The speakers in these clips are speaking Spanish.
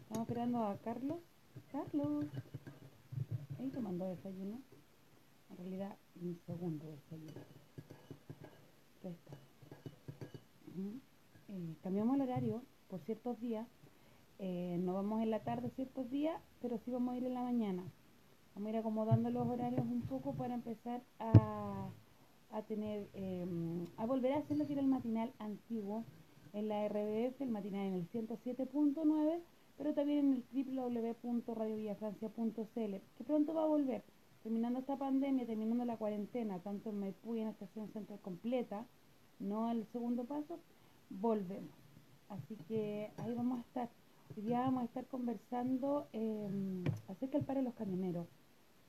Estamos esperando a Carlos. Carlos. Ahí tomando desayuno. En realidad, mi segundo desayuno. Ya está. Eh, cambiamos el horario por ciertos días. Eh, no vamos en la tarde ciertos días, pero sí vamos a ir en la mañana. Vamos a ir acomodando los horarios un poco para empezar a, a tener, eh, a volver a hacer lo que era el matinal antiguo en la RBF, el matinal en el 107.9, pero también en el www.radiovillafrancia.cl, que pronto va a volver. Terminando esta pandemia, terminando la cuarentena, tanto en Maipú y en Estación Central completa, no al segundo paso, volvemos. Así que ahí vamos a estar. Hoy día vamos a estar conversando eh, acerca del paro de los camioneros.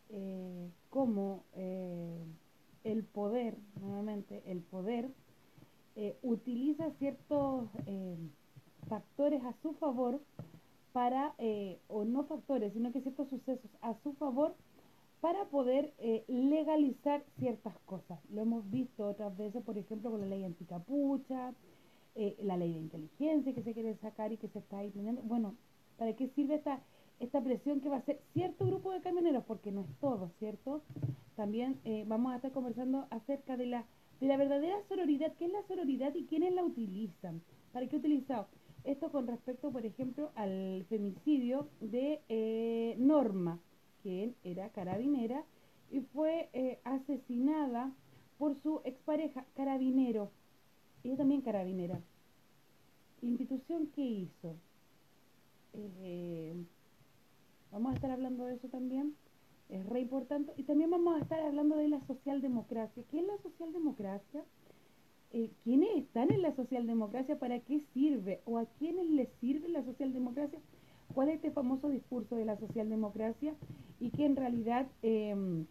Eh, cómo eh, el poder, nuevamente, el poder eh, utiliza ciertos eh, factores a su favor para, eh, o no factores, sino que ciertos sucesos a su favor para poder legalizar ciertas cosas. Lo hemos visto otras veces, por ejemplo, con la ley anticapucha, la ley de inteligencia que se quiere sacar y que se está implementando. Bueno, ¿para qué sirve esta, esta presión que va a hacer cierto grupo de camioneros? Porque no es todo, ¿cierto? También vamos a estar conversando acerca de la, de la verdadera sororidad. ¿Qué es la sororidad y quiénes la utilizan? ¿Para qué utilizado? Esto con respecto, por ejemplo, al femicidio de eh, Norma, que era carabinera y fue eh, asesinada por su expareja, carabinero. Ella también carabinera. ¿La institución qué hizo? Eh, vamos a estar hablando de eso también. Es re importante. Y también vamos a estar hablando de la socialdemocracia. ¿Qué es la socialdemocracia? Eh, ¿Quiénes están en la socialdemocracia? ¿Para qué sirve? ¿O a quiénes les sirve la socialdemocracia? ¿Cuál es este famoso discurso de la socialdemocracia? Y que en realidad eh,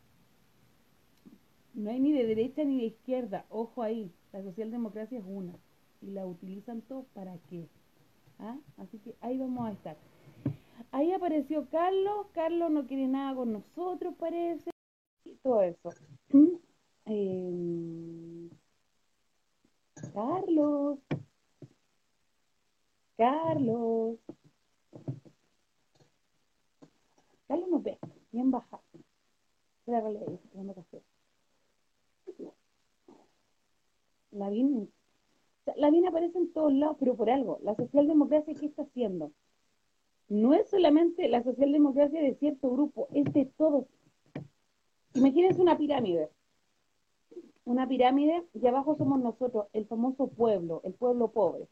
no hay ni de derecha ni de izquierda. Ojo ahí, la socialdemocracia es una. Y la utilizan todos para qué. ¿Ah? Así que ahí vamos a estar. Ahí apareció Carlos. Carlos no quiere nada con nosotros, parece. Y todo eso. Eh, Carlos. Carlos. Carlos no ve. Bien baja. La VIN, la VIN aparece en todos lados, pero por algo. La socialdemocracia, ¿qué está haciendo? No es solamente la socialdemocracia de cierto grupo, es de todos. Imagínense una pirámide. Una pirámide y abajo somos nosotros, el famoso pueblo, el pueblo pobre.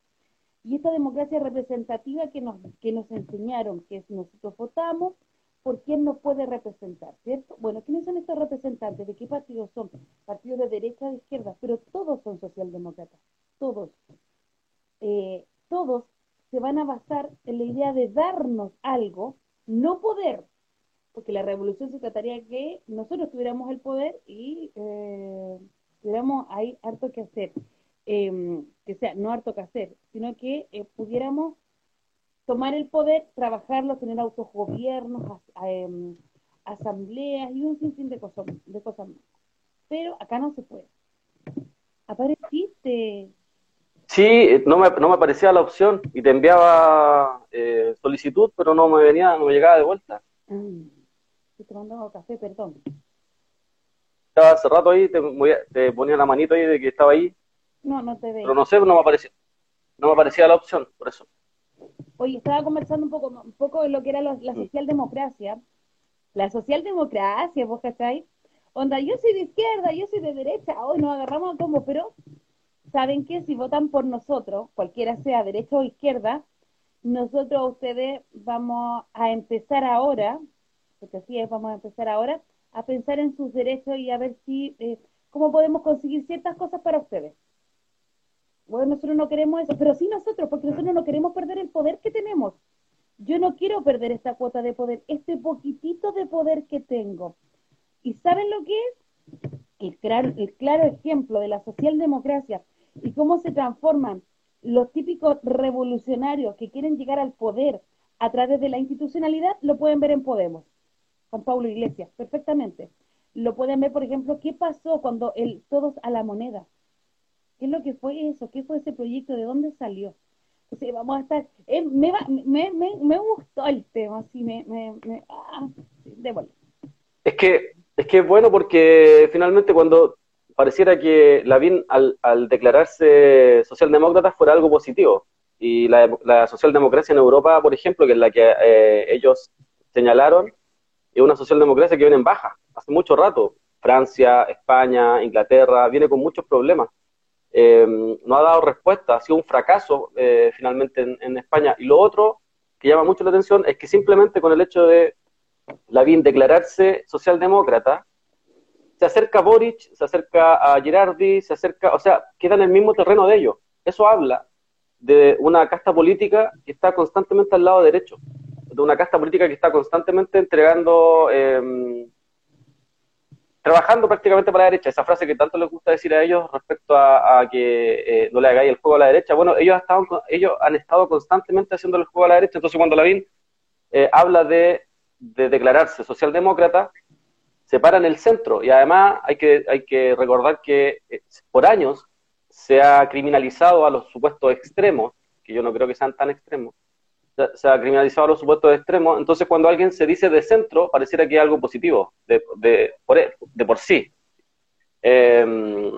Y esta democracia representativa que nos, que nos enseñaron, que nosotros votamos por quién nos puede representar, ¿cierto? Bueno, ¿quiénes son estos representantes? ¿De qué partidos son? Partidos de derecha, de izquierda, pero todos son socialdemócratas, todos. Eh, todos se van a basar en la idea de darnos algo, no poder, porque la revolución se trataría de que nosotros tuviéramos el poder y eh, tuviéramos ahí harto que hacer. Eh, que sea, no harto que hacer, sino que eh, pudiéramos tomar el poder, trabajarlo, tener autogobiernos, eh, asambleas y un sinfín de cosas, de cosas más. Pero acá no se puede. Apareciste. Sí, no me, no me aparecía la opción y te enviaba eh, solicitud, pero no me venía, no me llegaba de vuelta. Mm, estoy tomando café, perdón. Estaba hace rato ahí, te, te ponía la manito ahí de que estaba ahí, No, no te veo. pero no sé, no me aparecía, no me aparecía la opción, por eso. Oye, estaba conversando un poco, un poco de lo que era la, la socialdemocracia. La socialdemocracia, ¿vos cachai? Onda, yo soy de izquierda, yo soy de derecha, hoy nos agarramos a combo, pero ¿saben qué? Si votan por nosotros, cualquiera sea derecha o izquierda, nosotros ustedes vamos a empezar ahora, porque así es, vamos a empezar ahora, a pensar en sus derechos y a ver si, eh, cómo podemos conseguir ciertas cosas para ustedes. Bueno, nosotros no queremos eso, pero sí nosotros, porque nosotros no queremos perder el poder que tenemos. Yo no quiero perder esta cuota de poder, este poquitito de poder que tengo. ¿Y saben lo que es? El claro, el claro ejemplo de la socialdemocracia y cómo se transforman los típicos revolucionarios que quieren llegar al poder a través de la institucionalidad, lo pueden ver en Podemos, Juan Pablo Iglesias, perfectamente. Lo pueden ver, por ejemplo, qué pasó cuando el todos a la moneda. ¿Qué es lo que fue eso? ¿Qué fue ese proyecto? ¿De dónde salió? Sí, vamos a estar. Eh, me, me, me, me, gustó el tema, así me. me, me ah, Es que es que es bueno porque finalmente cuando pareciera que Lavín al, al declararse socialdemócrata fuera algo positivo. Y la, la, socialdemocracia en Europa, por ejemplo, que es la que eh, ellos señalaron, es una socialdemocracia que viene en baja hace mucho rato. Francia, España, Inglaterra, viene con muchos problemas. Eh, no ha dado respuesta, ha sido un fracaso eh, finalmente en, en, España. Y lo otro que llama mucho la atención es que simplemente con el hecho de Lavín declararse socialdemócrata, se acerca Boric, se acerca a Girardi, se acerca, o sea, queda en el mismo terreno de ellos. Eso habla de una casta política que está constantemente al lado derecho, de una casta política que está constantemente entregando, eh, trabajando prácticamente para la derecha. Esa frase que tanto les gusta decir a ellos respecto a, que eh, no le hagáis el juego a la derecha. Bueno, ellos, ellos han estado constantemente haciendo el juego a la derecha. Entonces, cuando Lavín eh, habla de declararse socialdemócrata, se para en el centro. Y además hay que, hay que recordar que eh, por años se ha criminalizado a los supuestos extremos, que yo no creo que sean tan extremos, se ha criminalizado a los supuestos extremos, entonces cuando alguien se dice de centro, pareciera que es algo positivo, de, de, por, de por, sí. Em,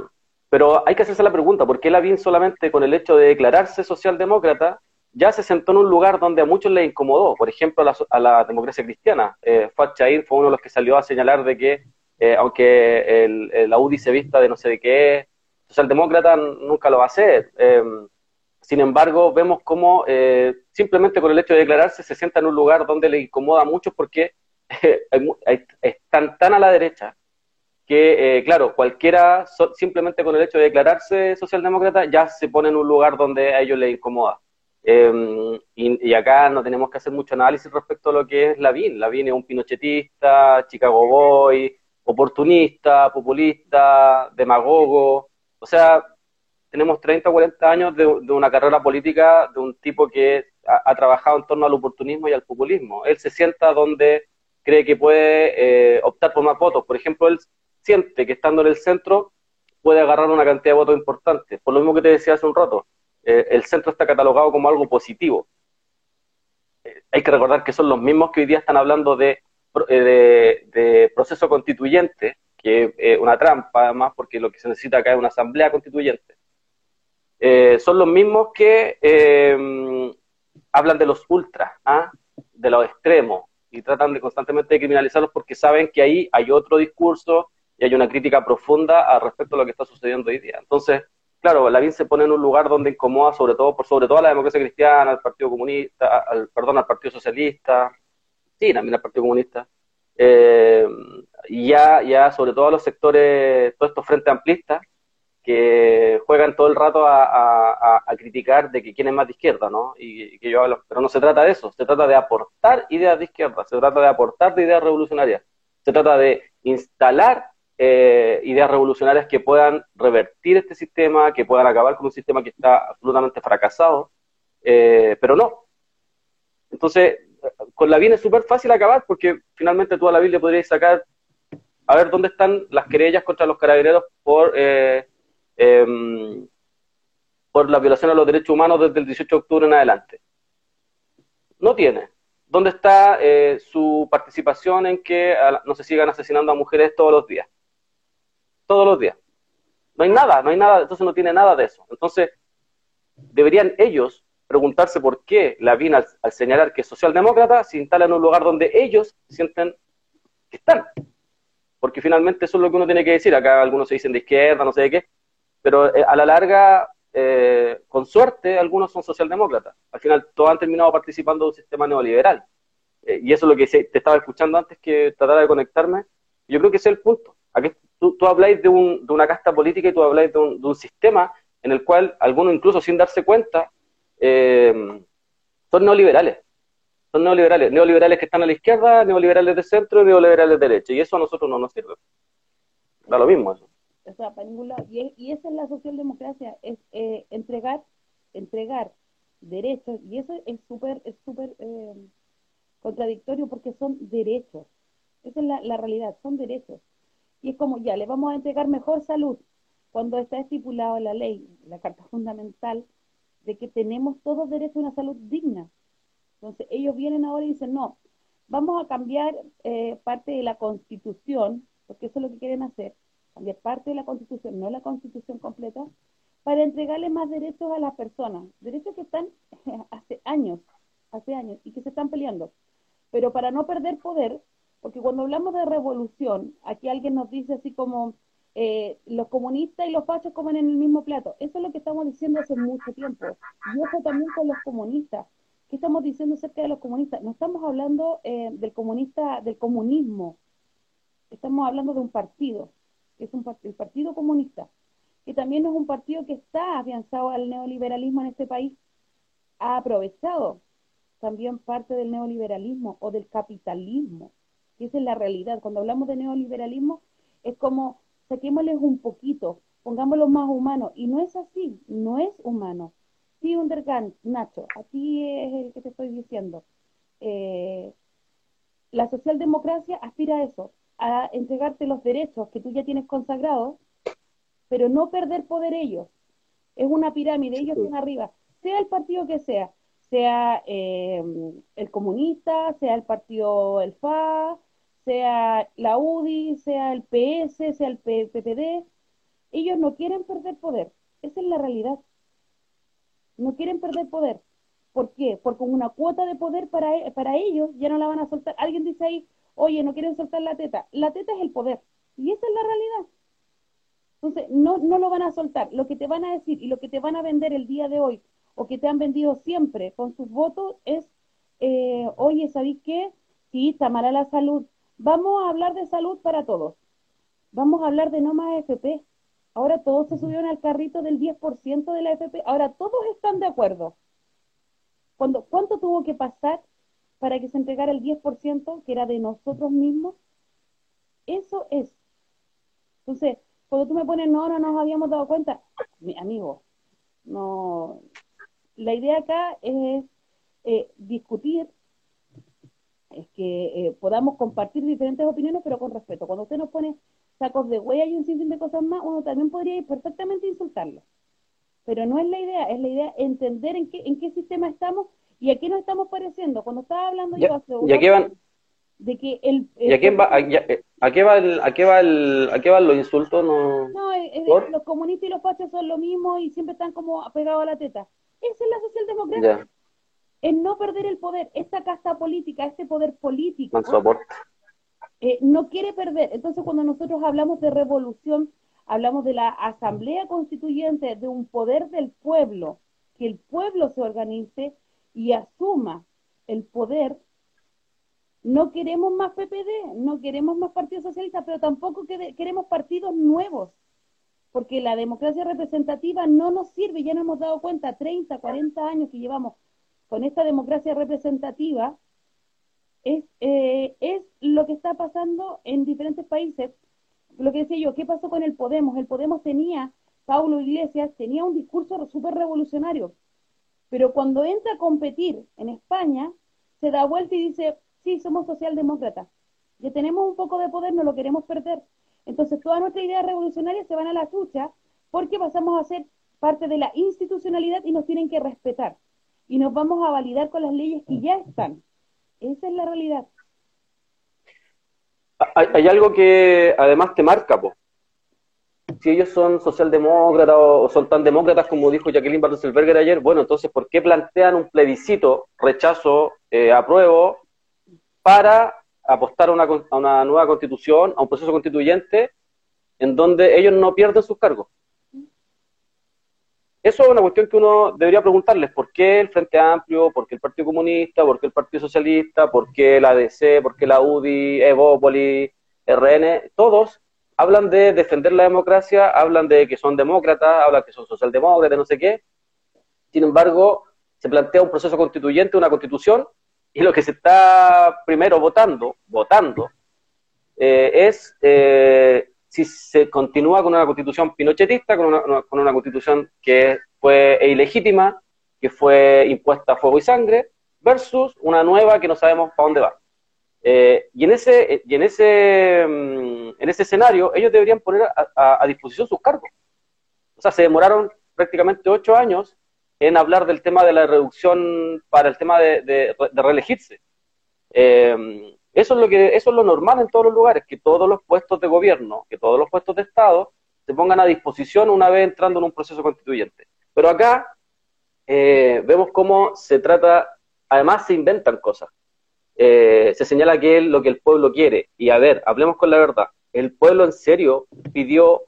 pero hay que hacerse la pregunta, ¿por qué Lavín solamente con el hecho de declararse socialdemócrata ya se sentó en un lugar donde a muchos les incomodó, por ejemplo, a la, a la democracia cristiana. Eh, fue uno de los que salió a señalar de que, eh, aunque el, la UDI se vista de no sé de qué, socialdemócrata nunca lo va a hacer. Em, sin embargo, vemos cómo eh, simplemente con el hecho de declararse se sienta en un lugar donde le incomoda a muchos porque están tan a la derecha que, eh, claro, cualquiera, simplemente con el hecho de declararse socialdemócrata, ya se pone en un lugar donde a ellos les incomoda. Em, y, acá no tenemos que hacer mucho análisis respecto a lo que es Lavín. Lavín es un pinochetista, Chicago Boy, oportunista, populista, demagogo. O sea, tenemos 30 o 40 años de, una carrera política de un tipo que ha, trabajado en torno al oportunismo y al populismo. Él se sienta donde cree que puede eh, optar por más votos. Por ejemplo, él siente que estando en el centro puede agarrar una cantidad de votos importante. Por lo mismo que te decía hace un rato eh, el centro está catalogado como algo positivo. Eh, hay que recordar que son los mismos que hoy día están hablando de, eh, de, proceso constituyente, que es una trampa además, porque lo que se necesita acá es una asamblea constituyente. son los mismos que hablan de los ultras, ¿ah? de los extremos, y tratan de constantemente de criminalizarlos porque saben que ahí hay otro discurso y hay una crítica profunda al respecto a lo que está sucediendo hoy día. Entonces, claro, Lavín se pone en un lugar donde incomoda sobre todo, por sobre todo a la democracia cristiana, al Partido Comunista, al, perdón, al Partido Socialista, sí, también al Partido Comunista, eh, y ya, ya sobre todo a los sectores, todos estos frentes amplistas, que juegan todo el rato a, criticar de que quién es más de izquierda, ¿no? Y, que yo hablo, pero no se trata de eso, se trata de aportar ideas de izquierda, se trata de aportar de ideas revolucionarias, se trata de instalar eh, ideas revolucionarias que puedan revertir este sistema, que puedan acabar con un sistema que está absolutamente fracasado, eh, pero no. Entonces, con la BIN es súper fácil acabar porque finalmente tú a la BIN le podrías sacar, a ver dónde están las querellas contra los carabineros por, eh, em, por la violación a los derechos humanos desde el 18 de octubre en adelante. No tiene. ¿Dónde está su participación en que no se sigan asesinando a mujeres todos los días? Todos los días. No hay nada, no hay nada, entonces no tiene nada de eso. Entonces, deberían ellos preguntarse por qué la al, al señalar que es socialdemócrata, se instala en un lugar donde ellos sienten que están. Porque finalmente eso es lo que uno tiene que decir. Acá algunos se dicen de izquierda, no sé de qué, pero eh, a la larga, eh, con suerte, algunos son socialdemócratas. Al final, todos han terminado participando de un sistema neoliberal. Eh, y eso es lo que te estaba escuchando antes que tratara de conectarme. Yo creo que ese es el punto. Aquí tú, habláis de, un, de, una casta política y tú habláis de un, de un, sistema en el cual algunos incluso sin darse cuenta eh, son neoliberales. Son neoliberales. Neoliberales que están a la izquierda, neoliberales de centro y neoliberales de derecha. Y eso a nosotros no nos sirve. Da lo mismo eso. O sea, para ningún lado. Y, y esa es la socialdemocracia, es eh, entregar, entregar derechos. Y eso es súper es súper eh, contradictorio porque son derechos. Esa es la realidad, son derechos. Y es como, ya, le vamos a entregar mejor salud cuando está estipulado la ley, la Carta Fundamental de que tenemos todos derecho a una salud digna. Entonces, ellos vienen ahora y dicen, no, vamos a cambiar eh, parte de la constitución, porque eso es lo que quieren hacer, cambiar parte de la constitución, no la constitución completa, para entregarle más derechos a las personas, derechos que están hace años, hace años, y que se están peleando. Pero para no perder poder, porque cuando hablamos de revolución, aquí alguien nos dice así como eh, los comunistas y los fachos comen en el mismo plato. Eso es lo que estamos diciendo hace mucho tiempo. Y ojo también con los comunistas. ¿Qué estamos diciendo acerca de los comunistas? No estamos hablando eh, del comunista, del comunismo. Estamos hablando de un partido, que es un el Partido Comunista, que también es un partido que está afianzado al neoliberalismo en este país. Ha aprovechado también parte del neoliberalismo o del capitalismo. Y esa es la realidad. Cuando hablamos de neoliberalismo, es como saquémosles un poquito, pongámoslo más humano. Y no es así, no es humano. Sí, Undergan, Nacho, aquí es el que te estoy diciendo. Eh, la socialdemocracia aspira a eso, a entregarte los derechos que tú ya tienes consagrados, pero no perder poder ellos. Es una pirámide, ellos están arriba, sea el partido que sea, sea eh, el comunista, sea el partido, el FA, sea la UDI, sea el PS, sea el PPD, ellos no quieren perder poder. Esa es la realidad. No quieren perder poder. ¿Por qué? Porque con una cuota de poder para, e, para ellos ya no la van a soltar. Alguien dice ahí, oye, no quieren soltar la teta. La teta es el poder. Y esa es la realidad. Entonces, no, no lo van a soltar. Lo que te van a decir y lo que te van a vender el día de hoy, o que te han vendido siempre con sus votos, es, eh, oye, ¿sabéis qué? Sí, está mala la salud, Vamos a hablar de salud para todos. Vamos a hablar de no más FP. Ahora todos se subieron al carrito del 10% de la FP. Ahora todos están de acuerdo. Cuando, ¿Cuánto tuvo que pasar para que se entregara el 10% que era de nosotros mismos? Eso es. Entonces, cuando tú me pones, no, no nos habíamos dado cuenta, mi amigo, no. La idea acá es eh, discutir es que eh, podamos compartir diferentes opiniones, pero con respeto. Cuando usted nos pone sacos de huella y un sinfín de cosas más, uno también podría ir perfectamente insultarlo. Pero no es la idea, es la idea entender en qué, en qué sistema estamos y a qué nos estamos pareciendo. Cuando estaba hablando yo hace ¿Y a qué van? De que el, ¿Y a, va, a, qué va el, a qué va el, a qué van los insultos? No, no los comunistas y los fachos son lo mismo y siempre están como apegados a la teta. Esa es la socialdemocracia es no perder el poder. Esta casta política, este poder político, eh, no quiere perder. Entonces, cuando nosotros hablamos de revolución, hablamos de la asamblea constituyente, de un poder del pueblo, que el pueblo se organice y asuma el poder. No queremos más PPD, no queremos más partidos socialistas, pero tampoco queremos partidos nuevos, porque la democracia representativa no nos sirve, ya nos hemos dado cuenta, 30, 40 años que llevamos con esta democracia representativa es, eh, es lo que está pasando en diferentes países. Lo que decía yo, ¿qué pasó con el Podemos? El Podemos tenía, Paulo Iglesias tenía un discurso súper revolucionario, pero cuando entra a competir en España, se da vuelta y dice, sí, somos socialdemócratas, ya tenemos un poco de poder, no lo queremos perder. Entonces todas nuestras ideas revolucionarias se van a la chucha porque pasamos a ser parte de la institucionalidad y nos tienen que respetar y nos vamos a validar con las leyes que ya están. Esa es la realidad. Hay, algo que además te marca, po. Si ellos son socialdemócratas o, son tan demócratas como dijo Jacqueline Bartelselberger ayer, bueno, entonces, ¿por qué plantean un plebiscito, rechazo, eh, apruebo, para apostar a una, a una nueva constitución, a un proceso constituyente, en donde ellos no pierden sus cargos? Eso es una cuestión que uno debería preguntarles. ¿Por qué el Frente Amplio? ¿Por qué el Partido Comunista? ¿Por qué el Partido Socialista? ¿Por qué la ADC? ¿Por qué la UDI? Evópoli, RN? Todos hablan de defender la democracia, hablan de que son demócratas, hablan que son socialdemócratas, no sé qué. Sin embargo, se plantea un proceso constituyente, una constitución, y lo que se está primero votando, votando, eh, es eh, si se continúa con una constitución pinochetista, con una, con una constitución que fue ilegítima, que fue impuesta a fuego y sangre, versus una nueva que no sabemos para dónde va. Eh, y en ese, y en ese, mm, en ese escenario, ellos deberían poner a, disposición sus cargos. O sea, se demoraron prácticamente ocho años en hablar del tema de la reducción para el tema de, reelegirse. Eh, eso es lo que eso es lo normal en todos los lugares, que todos los puestos de gobierno, que todos los puestos de Estado se pongan a disposición una vez entrando en un proceso constituyente. Pero acá eh, vemos cómo se trata, además se inventan cosas. Eh, se señala que es lo que el pueblo quiere. Y a ver, hablemos con la verdad. El pueblo en serio pidió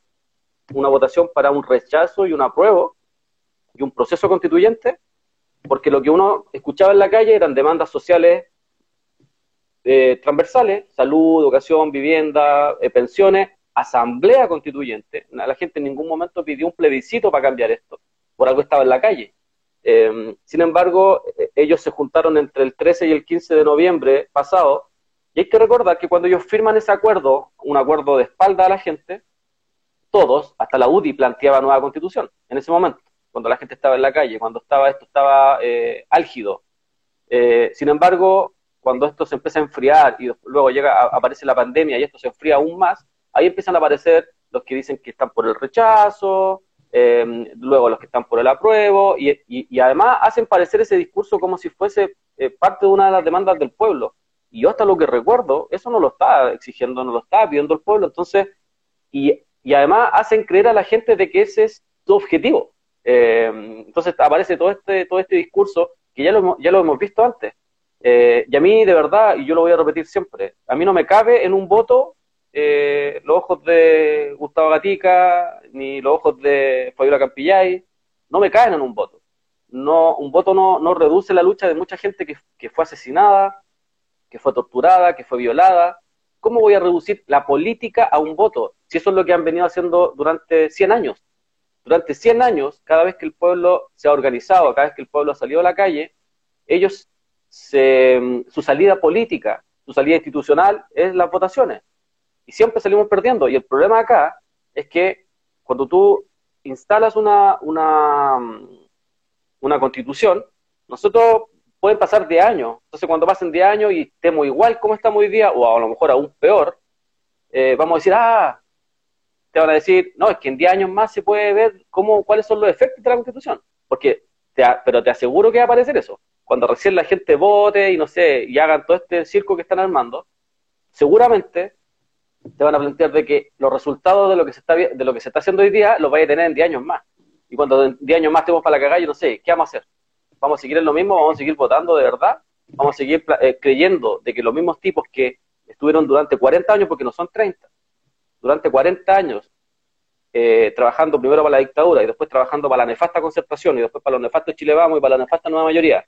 una votación para un rechazo y un apruebo y un proceso constituyente, porque lo que uno escuchaba en la calle eran demandas sociales eh, transversales, salud, educación, vivienda, eh, pensiones, asamblea constituyente. La gente en ningún momento pidió un plebiscito para cambiar esto, por algo estaba en la calle. Em, sin embargo, eh, ellos se juntaron entre el 13 y el 15 de noviembre pasado, y hay que recordar que cuando ellos firman ese acuerdo, un acuerdo de espalda a la gente, todos, hasta la UDI planteaba nueva constitución en ese momento, cuando la gente estaba en la calle, cuando estaba esto estaba álgido. sin embargo, cuando esto se empieza a enfriar y luego llega aparece la pandemia y esto se enfría aún más, ahí empiezan a aparecer los que dicen que están por el rechazo, em, luego los que están por el apruebo, y, además hacen parecer ese discurso como si fuese eh, parte de una de las demandas del pueblo. Y yo hasta lo que recuerdo, eso no lo está exigiendo, no lo está pidiendo el pueblo, entonces, y, además hacen creer a la gente de que ese es su objetivo. Em, entonces aparece todo este, todo este discurso que ya lo, ya lo hemos visto antes. Eh, y a mí, de verdad, y yo lo voy a repetir siempre, a mí no me cabe en un voto eh, los ojos de Gustavo Gatica, ni los ojos de Fabiola Campillay, no me caen en un voto. No, un voto no, no reduce la lucha de mucha gente que, que fue asesinada, que fue torturada, que fue violada. ¿Cómo voy a reducir la política a un voto? Si eso es lo que han venido haciendo durante 100 años. Durante 100 años, cada vez que el pueblo se ha organizado, cada vez que el pueblo ha salido a la calle, ellos su salida política, su salida institucional es las votaciones. Y siempre salimos perdiendo. Y el problema acá es que cuando tú instalas una, una, una constitución, nosotros pueden pasar de años. Entonces, cuando pasen de años y estemos igual como estamos hoy día, o a lo mejor aún peor, eh, vamos a decir, ah, te van a decir, no, es que en 10 años más se puede ver cómo, cuáles son los efectos de la constitución. Porque, pero te aseguro que va a aparecer eso cuando recién la gente vote y no sé, y hagan todo este circo que están armando, seguramente te van a plantear de que los resultados de lo que se está de lo que se está haciendo hoy día los vaya a tener en 10 años más. Y cuando en 10 años más estemos para la cagada, yo no sé, ¿qué vamos a hacer? ¿Vamos a seguir en lo mismo? ¿Vamos a seguir votando de verdad? ¿Vamos a seguir eh, creyendo de que los mismos tipos que estuvieron durante 40 años, porque no son 30, durante 40 años eh, trabajando primero para la dictadura y después trabajando para la nefasta concertación y después para los nefastos Chile Vamos y para la nefasta Nueva Mayoría,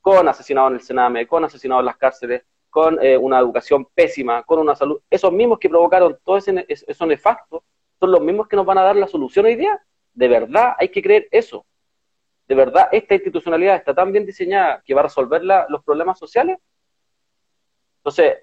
con asesinados en el Sename, con asesinados en las cárceles, con eh, una educación pésima, con una salud. Esos mismos que provocaron todo ese, eso nefasto son los mismos que nos van a dar la solución hoy día. De verdad hay que creer eso. De verdad esta institucionalidad está tan bien diseñada que va a resolver los problemas sociales. Entonces,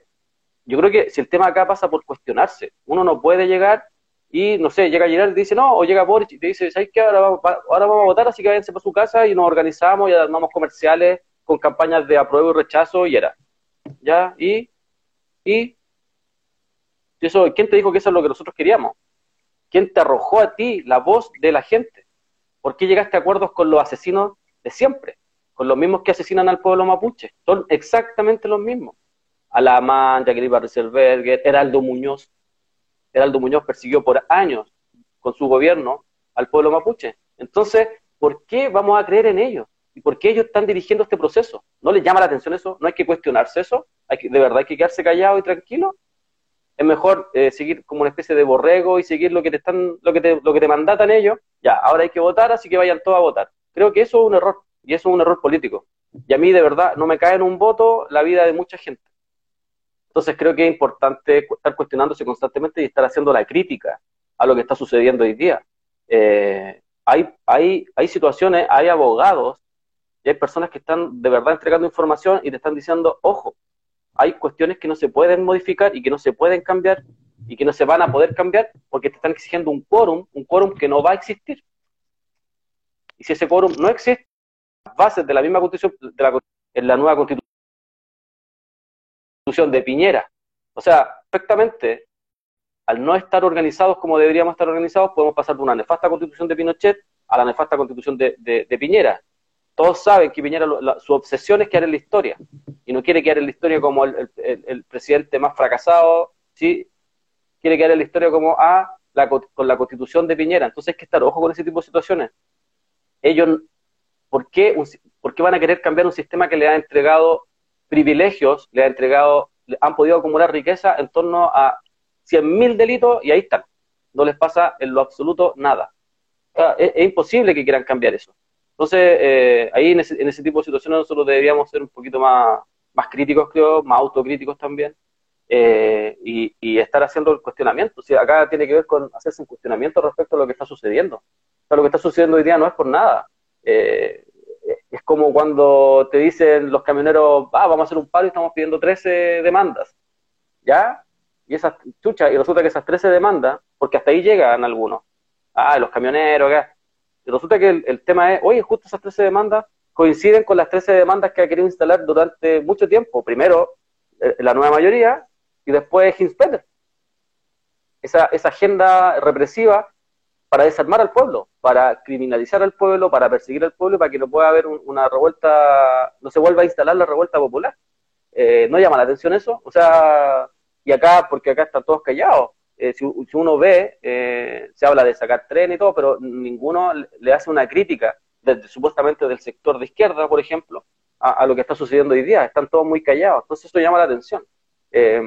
yo creo que si el tema acá pasa por cuestionarse, uno no puede llegar y, no sé, llega Gerard y dice no, o llega Boris y te dice, ¿sabes qué? Ahora, ahora vamos a votar, así que váyanse para su casa y nos organizamos y armamos comerciales con campañas de apruebo y rechazo y era. ¿Ya? Y, y, eso, ¿quién te dijo que eso es lo que nosotros queríamos? ¿Quién te arrojó a ti la voz de la gente? ¿Por qué llegaste a acuerdos con los asesinos de siempre? Con los mismos que asesinan al pueblo mapuche. Son exactamente los mismos. Alamán, Jacqueline Barriselberger, Heraldo Muñoz. Heraldo Muñoz persiguió por años con su gobierno al pueblo mapuche. Entonces, ¿por qué vamos a creer en ellos? ¿Y por qué ellos están dirigiendo este proceso? ¿No les llama la atención eso? ¿No hay que cuestionarse eso? ¿Hay que, ¿De verdad hay que quedarse callado y tranquilo? Es mejor eh, seguir como una especie de borrego y seguir lo que te están, lo que te, lo que te mandatan ellos. Ya, ahora hay que votar, así que vayan todos a votar. Creo que eso es un error, y eso es un error político. Y a mí de verdad no me cae en un voto la vida de mucha gente. Entonces creo que es importante estar cuestionándose constantemente y estar haciendo la crítica a lo que está sucediendo hoy día. Eh, hay, hay, hay situaciones, hay abogados y hay personas que están de verdad entregando información y te están diciendo, ojo, hay cuestiones que no se pueden modificar y que no se pueden cambiar y que no se van a poder cambiar porque te están exigiendo un quórum, un quórum que no va a existir. Y si ese quórum no existe, las bases de la misma constitución, de la, en la nueva constitución de Piñera, o sea, perfectamente, al no estar organizados como deberíamos estar organizados, podemos pasar de una nefasta constitución de Pinochet a la nefasta constitución de Piñera todos saben que Piñera, su obsesión es quedar en la historia, y no quiere quedar en la historia como el, presidente más fracasado, ¿sí? quiere quedar en la historia como ah, la, con la constitución de Piñera. Entonces hay que estar ojo con ese tipo de situaciones. Ellos, ¿por qué, ¿por qué van a querer cambiar un sistema que le ha entregado privilegios, le ha entregado, han podido acumular riqueza en torno a 100.000 delitos y ahí están. No les pasa en lo absoluto nada. es, imposible que quieran cambiar eso. Entonces, eh, ahí en ese, tipo de situaciones nosotros deberíamos ser un poquito más, más críticos, creo, más autocríticos también, eh, y, y, estar haciendo el cuestionamiento. O sea, acá tiene que ver con hacerse un cuestionamiento respecto a lo que está sucediendo. O sea, lo que está sucediendo hoy día no es por nada. Eh, es como cuando te dicen los camioneros, ah, vamos a hacer un paro y estamos pidiendo 13 demandas. ¿Ya? Y esas, chucha, y resulta que esas 13 demandas, porque hasta ahí llegan algunos. Ah, los camioneros, acá y resulta que el, tema es, oye, justo esas 13 demandas coinciden con las 13 demandas que ha querido instalar durante mucho tiempo. Primero, eh, la nueva mayoría y después Hinspeter. Esa, esa agenda represiva para desarmar al pueblo, para criminalizar al pueblo, para perseguir al pueblo, para que no pueda haber una revuelta, no se vuelva a instalar la revuelta popular. Eh, ¿No llama la atención eso? O sea, y acá, porque acá están todos callados, eh, si, uno ve, eh, se habla de sacar tren y todo, pero ninguno le hace una crítica, desde, supuestamente del sector de izquierda, por ejemplo, a, lo que está sucediendo hoy día. Están todos muy callados. Entonces eso llama la atención. Eh,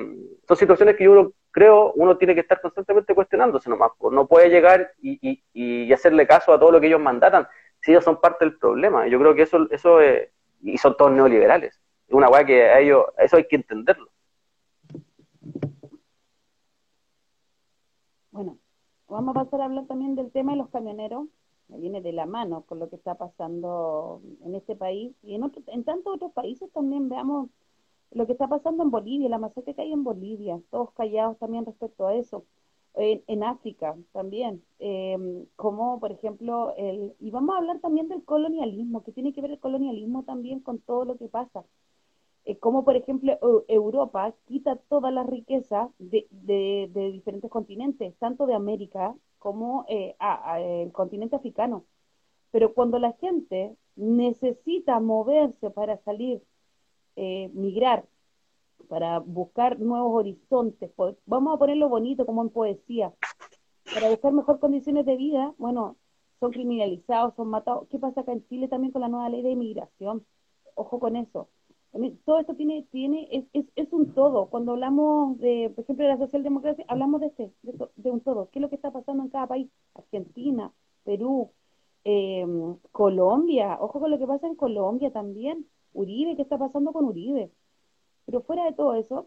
son situaciones que yo creo uno tiene que estar constantemente cuestionándose nomás. No puede llegar y, y, hacerle caso a todo lo que ellos mandatan si ellos son parte del problema. Yo creo que eso, eso y son todos neoliberales. Es una weá que a ellos, eso hay que entenderlo. Bueno, vamos a pasar a hablar también del tema de los camioneros, que viene de la mano con lo que está pasando en este país y en, en tantos otros países también veamos lo que está pasando en Bolivia, la masacre que hay en Bolivia, todos callados también respecto a eso. En, África también, em, como por ejemplo, el, y vamos a hablar también del colonialismo, que tiene que ver el colonialismo también con todo lo que pasa. Eh, como por ejemplo Europa quita toda la riqueza de, diferentes continentes, tanto de América como eh, el continente africano. Pero cuando la gente necesita moverse para salir, eh, migrar, para buscar nuevos horizontes, vamos a ponerlo bonito como en poesía, para buscar mejor condiciones de vida, bueno, son criminalizados, son matados. ¿Qué pasa acá en Chile también con la nueva ley de inmigración? Ojo con eso todo esto tiene, tiene, es, es, es, un todo. Cuando hablamos de, por ejemplo, de la socialdemocracia, hablamos de este, de, un todo. ¿Qué es lo que está pasando en cada país? Argentina, Perú, em, Colombia, ojo con lo que pasa en Colombia también, Uribe, ¿qué está pasando con Uribe? Pero fuera de todo eso,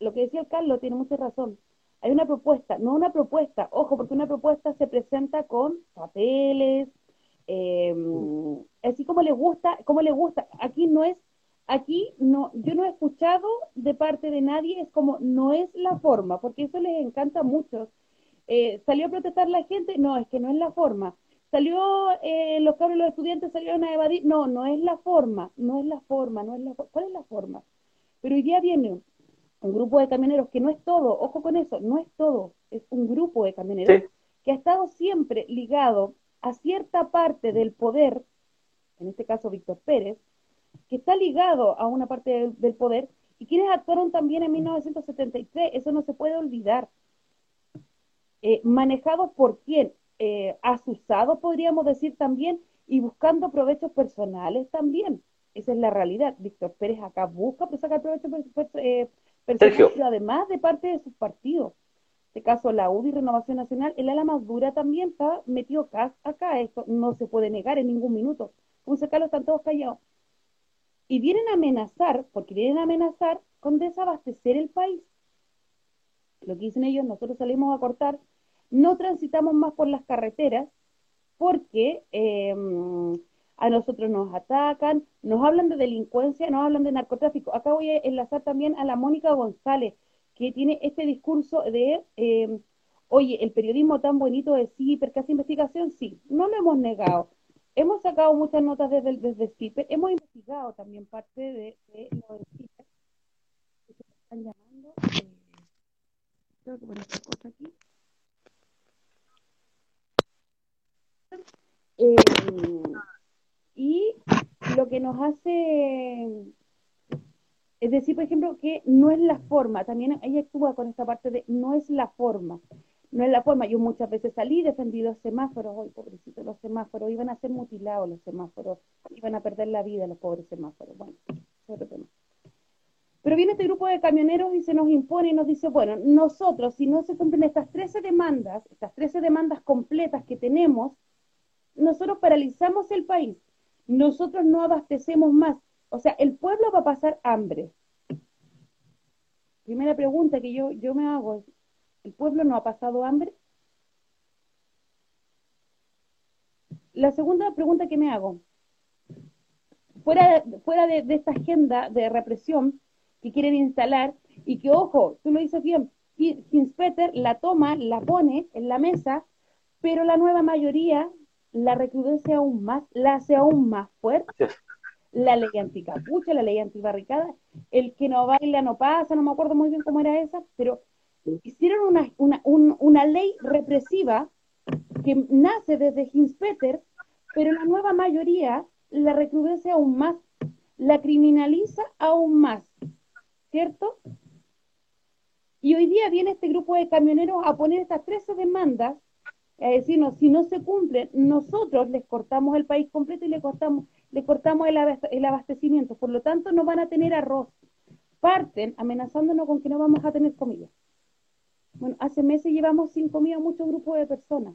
lo que decía el Carlos tiene mucha razón. Hay una propuesta, no una propuesta, ojo, porque una propuesta se presenta con papeles, em, así como le gusta, como le gusta. Aquí no es aquí no, yo no he escuchado de parte de nadie, es como, no es la forma, porque eso les encanta mucho. Eh, ¿Salió a protestar la gente? No, es que no es la forma. ¿Salió, eh, los cabros, los estudiantes salieron a evadir? No, no es la forma, no es la forma, no es la ¿Cuál es la forma? Pero hoy día viene un grupo de camioneros que no es todo, ojo con eso, no es todo, es un grupo de camioneros que ha estado siempre ligado a cierta parte del poder, en este caso Víctor Pérez, que está ligado a una parte del, poder y quienes actuaron también en 1973, eso no se puede olvidar. Eh, manejados por quién? Eh, asusados, podríamos decir también, y buscando provechos personales también. Esa es la realidad. Víctor Pérez acá busca pues, sacar provechos eh, personales, pero además de parte de sus partidos. En este caso, la UDI Renovación Nacional, el ala más dura también está metido acá. Esto no se puede negar en ningún minuto. Como Carlos, están todos callados y vienen a amenazar, porque vienen a amenazar con desabastecer el país. Lo que dicen ellos, nosotros salimos a cortar, no transitamos más por las carreteras porque em, a nosotros nos atacan, nos hablan de delincuencia, nos hablan de narcotráfico. Acá voy a enlazar también a la Mónica González, que tiene este discurso de, em, oye, el periodismo tan bonito de sí, percas investigación, sí, no lo hemos negado Hemos sacado muchas notas desde, desde hemos investigado también parte de, de lo de CIPER, que se están llamando, eh, creo que esta cosa aquí. Eh, y que nos hace, es decir, por ejemplo, que no es la forma, también ella actúa con esta parte de no es la forma, no es la forma. Yo muchas veces salí defendido semáforos, hoy pobrecito los semáforos, iban a ser mutilados los semáforos, iban a perder la vida los pobres semáforos. Bueno, otro tema. Pero viene este grupo de camioneros y se nos impone y nos dice, bueno, nosotros, si no se cumplen estas 13 demandas, estas 13 demandas completas que tenemos, nosotros paralizamos el país, nosotros no abastecemos más. O sea, el pueblo va a pasar hambre. Primera pregunta que yo, yo me hago es, ¿el pueblo no ha pasado hambre? La segunda pregunta que me hago, fuera, fuera de, de esta agenda de represión, que quieren instalar y que, ojo, tú lo dices bien, Hinspeter la toma, la pone en la mesa, pero la nueva mayoría la recrudece aún más, la hace aún más fuerte. La ley anticapucha, la ley antibarricada, el que no baila no pasa, no me acuerdo muy bien cómo era esa, pero hicieron una, una, una ley represiva que nace desde Hinspeter, pero la nueva mayoría la recrudece aún más, la criminaliza aún más. ¿cierto? Y hoy día viene este grupo de camioneros a poner estas 13 demandas, a decirnos, si no se cumplen, nosotros les cortamos el país completo y le cortamos, le cortamos el, abastecimiento. Por lo tanto, no van a tener arroz. Parten amenazándonos con que no vamos a tener comida. Bueno, hace meses llevamos sin comida a muchos grupos de personas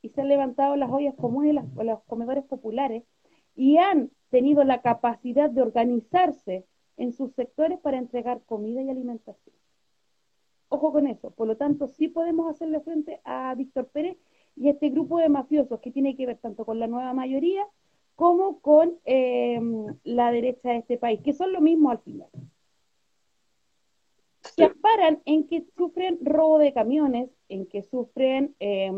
y se han levantado las ollas comunes, los comedores populares y han tenido la capacidad de organizarse en sus sectores para entregar comida y alimentación. Ojo con eso. Por lo tanto, sí podemos hacerle frente a Víctor Pérez y este grupo de mafiosos que tiene que ver tanto con la nueva mayoría como con em, la derecha de este país, que son lo mismo al final. Se amparan en que sufren robo de camiones, en que sufren eh,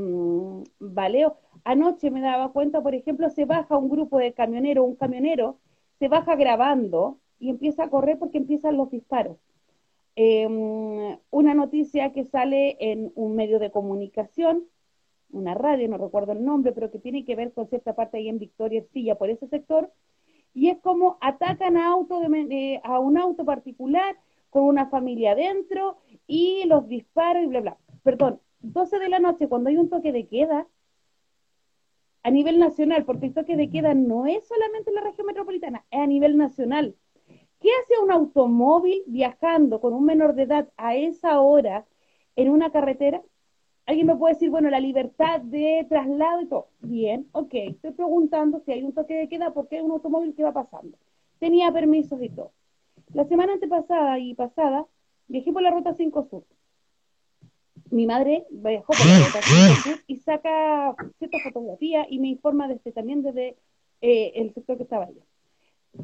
baleo. Anoche me daba cuenta, por ejemplo, se baja un grupo de camioneros, un camionero, se baja grabando y empieza a correr porque empiezan los disparos. Em, una noticia que sale en un medio de comunicación, una radio, no recuerdo el nombre, pero que tiene que ver con cierta parte ahí en Victoria Silla por ese sector, y es como atacan a, auto de, a un auto particular con una familia adentro y los disparos y bla, bla. Perdón, 12 de la noche cuando hay un toque de queda, a nivel nacional, porque el toque de queda no es solamente en la región metropolitana, es a nivel nacional. ¿Qué hace un automóvil viajando con un menor de edad a esa hora en una carretera? Alguien me puede decir, bueno, la libertad de traslado y todo. Bien, ok, estoy preguntando si hay un toque de queda porque hay un automóvil que va pasando. Tenía permisos y todo. La semana antepasada y pasada viajé por la ruta 5 Sur. Mi madre viajó por la ruta 5 Sur y saca ciertas fotografías y me informa desde, también desde eh, el sector que estaba allá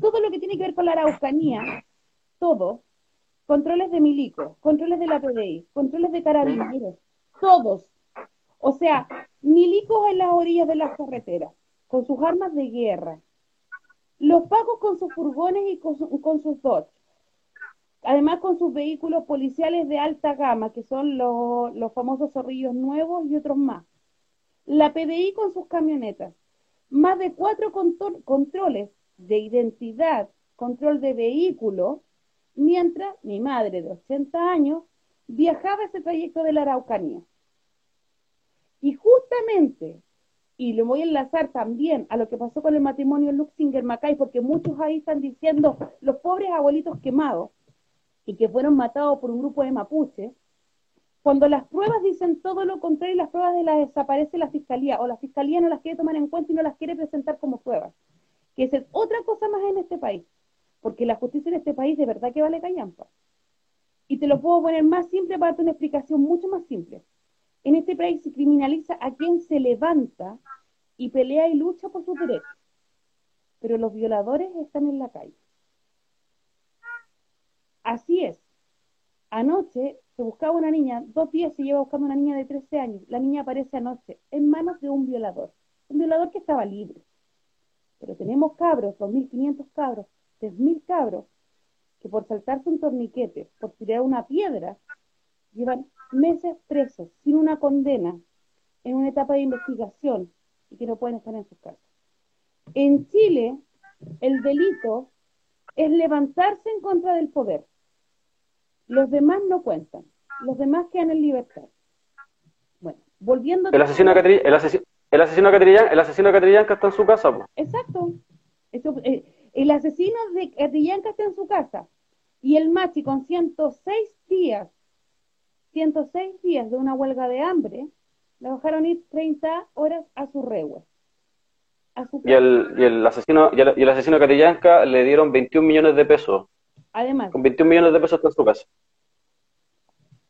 todo lo que tiene que ver con la Araucanía, todo, controles de milico, controles de la PDI, controles de carabineros, todos. O sea, milicos en las orillas de las carreteras, con sus armas de guerra. Los pagos con sus furgones y con, sus Dodge. Además con sus vehículos policiales de alta gama, que son los, famosos zorrillos nuevos y otros más. La PDI con sus camionetas. Más de cuatro controles de identidad, control de vehículo, mientras mi madre de 80 años viajaba ese trayecto de la Araucanía. Y justamente, y lo voy a enlazar también a lo que pasó con el matrimonio Luxinger-Macay, porque muchos ahí están diciendo los pobres abuelitos quemados y que fueron matados por un grupo de mapuches, cuando las pruebas dicen todo lo contrario, las pruebas de las desaparece la fiscalía, o la fiscalía no las quiere tomar en cuenta y no las quiere presentar como pruebas que es otra cosa más en este país, porque la justicia en este país de verdad que vale callampa. Y te lo puedo poner más simple para darte una explicación mucho más simple. En este país se criminaliza a quien se levanta y pelea y lucha por sus derechos, pero los violadores están en la calle. Así es. Anoche se buscaba una niña, dos días se lleva buscando una niña de 13 años. La niña aparece anoche en manos de un violador, un violador que estaba libre pero tenemos cabros, 2.500 cabros, 3.000 cabros, que por saltarse un torniquete, por tirar una piedra, llevan meses presos, sin una condena, en una etapa de investigación, y que no pueden estar en sus casas. En Chile, el delito es levantarse en contra del poder. Los demás no cuentan. Los demás quedan en libertad. Bueno, volviendo... El asesino, de el, asesino, el asesino el asesino Catrillanca está en su casa. Exacto. Eh, el asesino de Catrillanca está en su casa. Y el machi con 106 días, 106 días de una huelga de hambre, le bajaron ir 30 horas a su rehue. y, el, y, el, asesino y el, asesino de Catrillanca le dieron 21 millones de pesos. Además. Con 21 millones de pesos está en su casa.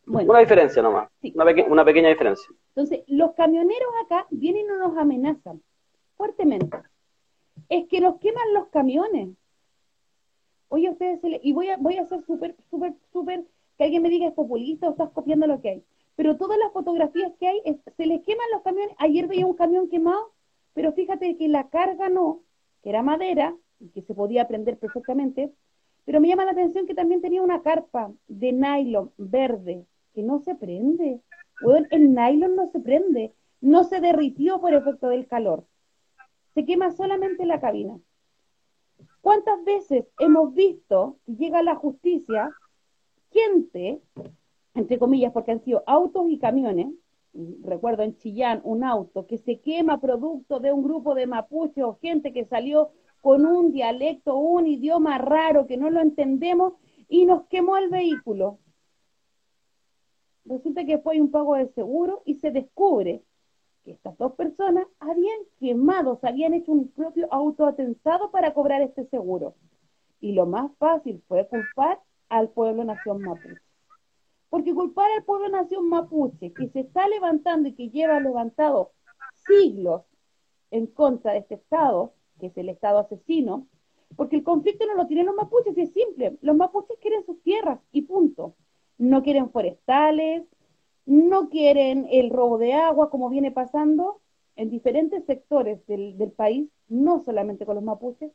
una diferencia nomás. Una, una pequeña diferencia. Entonces, los camioneros acá vienen y nos amenazan fuertemente. Es que nos queman los camiones. Oye, ustedes, se le... y voy a, voy a ser súper, súper, súper, que alguien me diga es populista o estás copiando lo que hay. Pero todas las fotografías que hay, se les queman los camiones. Ayer veía un camión quemado, pero fíjate que la carga no, que era madera, y que se podía prender perfectamente, pero me llama la atención que también tenía una carpa de nylon verde, que no se prende. el nylon no se prende, no se derritió por efecto del calor. Se quema solamente la cabina. ¿Cuántas veces hemos visto que llega la justicia gente, entre comillas, porque han sido autos y camiones, recuerdo en Chillán un auto que se quema producto de un grupo de mapuches o gente que salió con un dialecto, un idioma raro que no lo entendemos y nos quemó el vehículo. Resulta que fue un pago de seguro y se descubre que estas dos personas habían quemado, se habían hecho un propio auto atensado para cobrar este seguro. Y lo más fácil fue culpar al pueblo nación mapuche. Porque culpar al pueblo nación mapuche, que se está levantando y que lleva levantado siglos en contra de este Estado, que es el Estado asesino, porque el conflicto no lo tienen los mapuches, es simple. Los mapuches quieren sus tierras y punto. No quieren forestales, no quieren el robo de agua, como viene pasando en diferentes sectores del, país, no solamente con los mapuches.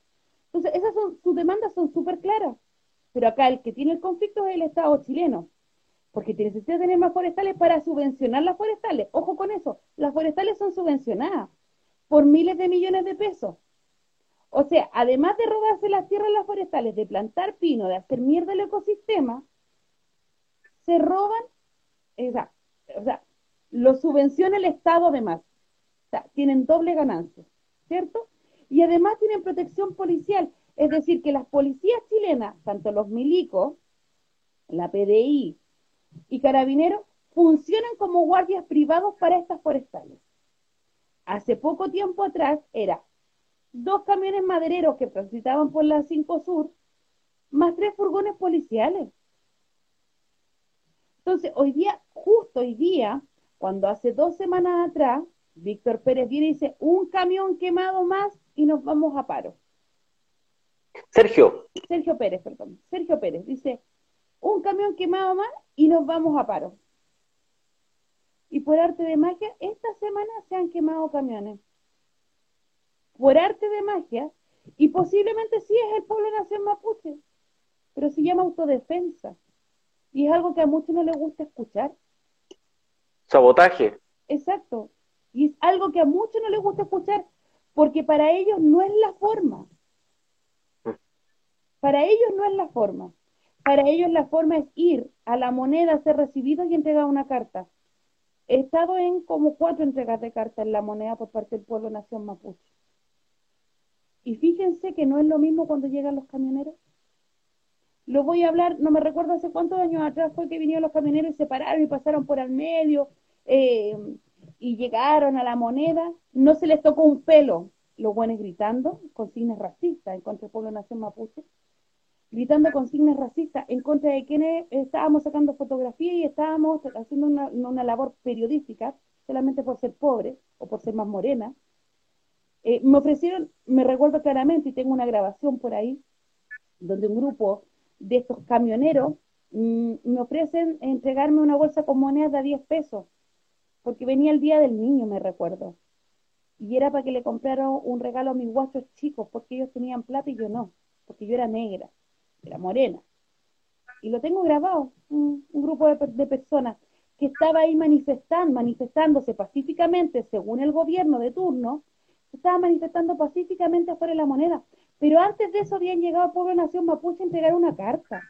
Entonces, esas son, sus demandas son súper claras. Pero acá el que tiene el conflicto es el Estado chileno, porque necesita tener más forestales para subvencionar las forestales. Ojo con eso, las forestales son subvencionadas por miles de millones de pesos. O sea, además de robarse las tierras las forestales, de plantar pino, de hacer mierda el ecosistema, se roban, o sea, lo subvenciona el Estado además. O sea, tienen doble ganancia, ¿cierto? Y además tienen protección policial. Es decir, que las policías chilenas, tanto los milicos, la PDI y carabineros, funcionan como guardias privados para estas forestales. Hace poco tiempo atrás era dos camiones madereros que transitaban por la 5 Sur, más tres furgones policiales. Entonces, hoy día, justo hoy día, cuando hace dos semanas atrás, Víctor Pérez viene y dice, un camión quemado más y nos vamos a paro. Sergio. Sergio Pérez, perdón. Sergio Pérez dice, un camión quemado más y nos vamos a paro. Y por arte de magia, esta semana se han quemado camiones. Por arte de magia, y posiblemente sí es el pueblo nación mapuche, pero se llama autodefensa. Y es algo que a muchos no les gusta escuchar. Sabotaje. Exacto. Y es algo que a muchos no les gusta escuchar, porque para ellos no es la forma. Para ellos no es la forma. Para ellos la forma es ir a la moneda, ser recibido y entregar una carta. He estado en como cuatro entregas de carta en la moneda por parte del pueblo Nación Mapuche. Y fíjense que no es lo mismo cuando llegan los camioneros. Lo voy a hablar, no me recuerdo hace cuántos años atrás fue que vinieron los camioneros y se pararon y pasaron por al medio eh, y llegaron a la moneda, no se les tocó un pelo, los buenos gritando consignas racistas en contra del pueblo nación mapuche, gritando consignas racistas en contra de quienes estábamos sacando fotografías y estábamos haciendo una, una labor periodística solamente por ser pobre o por ser más morena. Eh, me ofrecieron, me recuerdo claramente, y tengo una grabación por ahí, donde un grupo de estos camioneros mm, me ofrecen entregarme una bolsa con monedas de 10 pesos, porque venía el día del niño, me recuerdo. Y era para que le comprara un regalo a mis guachos chicos, porque ellos tenían plata y yo no, porque yo era negra, era morena. Y lo tengo grabado, un, grupo de, de personas que estaba ahí manifestando, manifestándose pacíficamente, según el gobierno de turno, estaba manifestando pacíficamente afuera de la moneda, Pero antes de eso habían llegado al pueblo nación mapuche a entregar una carta.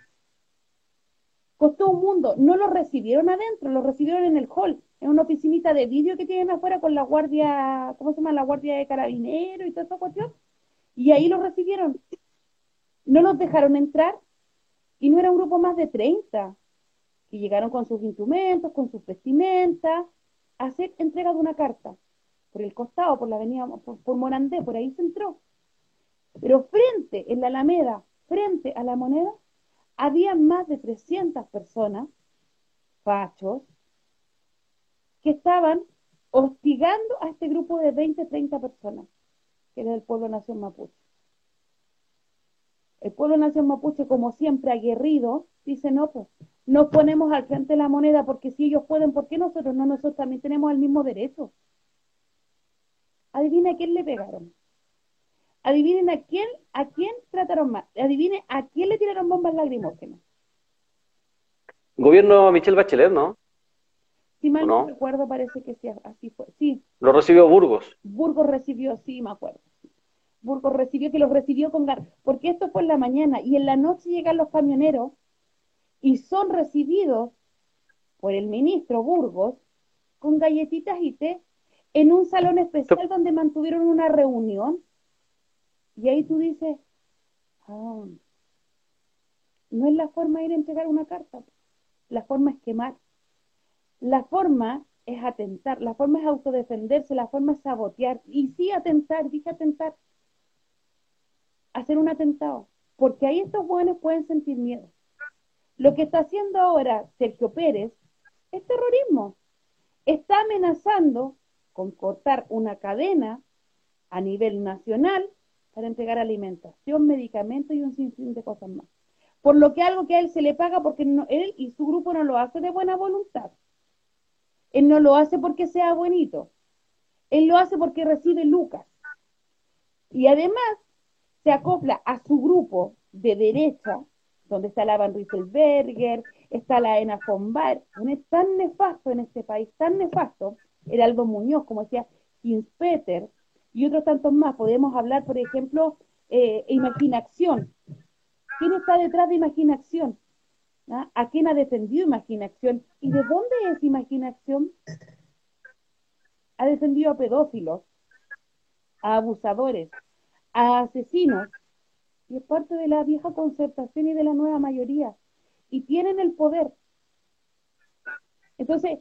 Costó un mundo. No lo recibieron adentro, lo recibieron en el hall, en una oficinita de vídeo que tienen afuera con la guardia, ¿cómo se llama? La guardia de carabineros y toda esa cuestión. Y ahí lo recibieron. No los dejaron entrar y no era un grupo más de 30 que llegaron con sus instrumentos, con sus vestimentas, a hacer entrega de una carta por el costado, por la avenida, por, Morandé, por ahí se entró. Pero frente, en la Alameda, frente a la moneda, había más de 300 personas, fachos, que estaban hostigando a este grupo de 20, 30 personas, que era el pueblo nación mapuche. El pueblo nación mapuche, como siempre aguerrido, dice, no, pues, nos ponemos al frente de la moneda porque si ellos pueden, ¿por qué nosotros no? Nosotros también tenemos el mismo derecho. Adivina a quién le pegaron. Adivinen a quién, a quién trataron mal. Adivinen a quién le tiraron bombas lacrimógenas. Gobierno Michelle Bachelet, ¿no? Si mal no recuerdo, parece que sí, así fue. Sí. Lo recibió Burgos. Burgos recibió, sí, me acuerdo. Burgos recibió, que los recibió con gar... Porque esto fue en la mañana y en la noche llegan los camioneros y son recibidos por el ministro Burgos con galletitas y té en un salón especial donde mantuvieron una reunión. Y ahí tú dices, ah, no es la forma de ir a entregar una carta, la forma es quemar, la forma es atentar, la forma es autodefenderse, la forma es sabotear, y sí atentar, dije atentar, hacer un atentado, porque ahí estos jóvenes pueden sentir miedo. Lo que está haciendo ahora Sergio Pérez es terrorismo. Está amenazando con cortar una cadena a nivel nacional para entregar alimentación, medicamentos y un sinfín de cosas más. Por lo que algo que a él se le paga porque él y su grupo no lo hace de buena voluntad. Él no lo hace porque sea bonito. Él lo hace porque recibe lucas. Y además se acopla a su grupo de derecha, donde está la Van Rieselberger, está la Ena von es tan nefasto en este país, tan nefasto, Heraldo Muñoz, como decía Kinspeter, y otros tantos más. Podemos hablar, por ejemplo, eh, Imaginación. ¿Quién está detrás de Imaginación? ¿Ah? ¿A quién ha defendido Imaginación? ¿Y de dónde es Imaginación? Ha defendido a pedófilos, a abusadores, a asesinos, y es parte de la vieja concertación y de la nueva mayoría. Y tienen el poder. Entonces,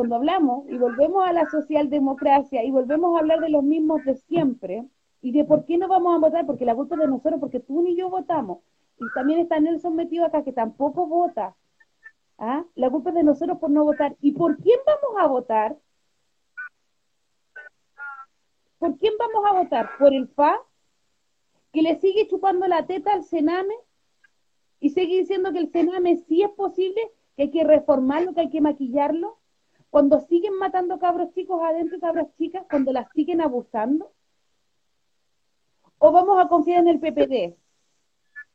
cuando hablamos y volvemos a la socialdemocracia y volvemos a hablar de los mismos de siempre y de por qué no vamos a votar, porque la culpa es de nosotros, porque tú ni yo votamos. Y también está Nelson metido acá, que tampoco vota. ¿Ah? La culpa es de nosotros por no votar. ¿Y por quién vamos a votar? ¿Por quién vamos a votar? ¿Por el FA? ¿Que le sigue chupando la teta al Sename? ¿Y sigue diciendo que el Sename sí es posible, que hay que reformarlo, que hay que maquillarlo? Cuando siguen matando cabros chicos adentro y cabras chicas, cuando las siguen abusando? ¿O vamos a confiar en el PPD,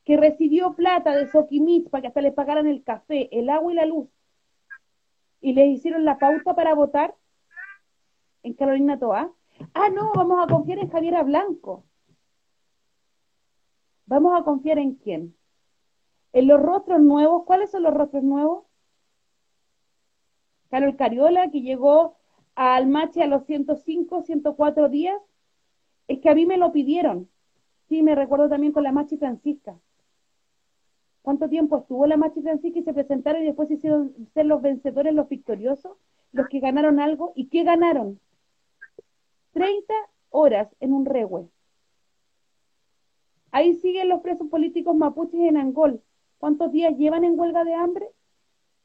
que recibió plata de Soquimich para que hasta les pagaran el café, el agua y la luz, y les hicieron la pauta para votar en Carolina Toa? Ah, no, vamos a confiar en Javiera Blanco. ¿Vamos a confiar en quién? ¿En los rostros nuevos? ¿Cuáles son los rostros nuevos? Carol Cariola, que llegó al Machi a los 105, 104 días, es que a mí me lo pidieron. Sí, me recuerdo también con la Machi Francisca. ¿Cuánto tiempo estuvo la Machi Francisca y se presentaron y después hicieron ser los vencedores, los victoriosos, los que ganaron algo? ¿Y qué ganaron? 30 horas en un rehue. Ahí siguen los presos políticos mapuches en Angol. ¿Cuántos días llevan en huelga de hambre?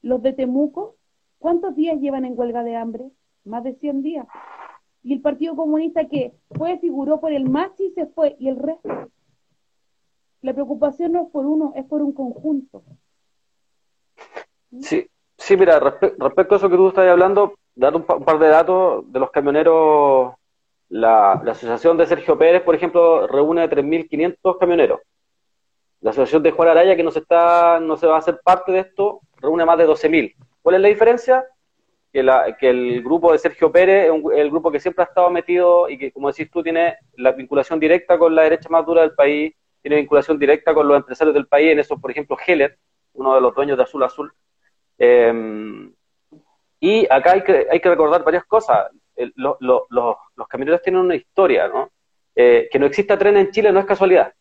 Los de Temuco, ¿Cuántos días llevan en huelga de hambre? Más de 100 días. Y el Partido Comunista que fue, figuró por el más y se fue, y el resto. La preocupación no es por uno, es por un conjunto. Sí, sí mira, respecto a eso que tú estás hablando, dar un, par de datos de los camioneros. La, asociación de Sergio Pérez, por ejemplo, reúne a 3.500 camioneros. La asociación de Juan Araya, que no se, está, no se va a hacer parte de esto, reúne más de 12.000. ¿Cuál es la diferencia? que, el grupo de Sergio Pérez es el grupo que siempre ha estado metido y que, como decís tú, tiene la vinculación directa con la derecha más dura del país, tiene vinculación directa con los empresarios del país, en eso, por ejemplo, Heller, uno de los dueños de Azul Azul. Em, y acá hay que, hay que recordar varias cosas. los camioneros tienen una historia, ¿no? Eh, que no exista tren en Chile no es casualidad.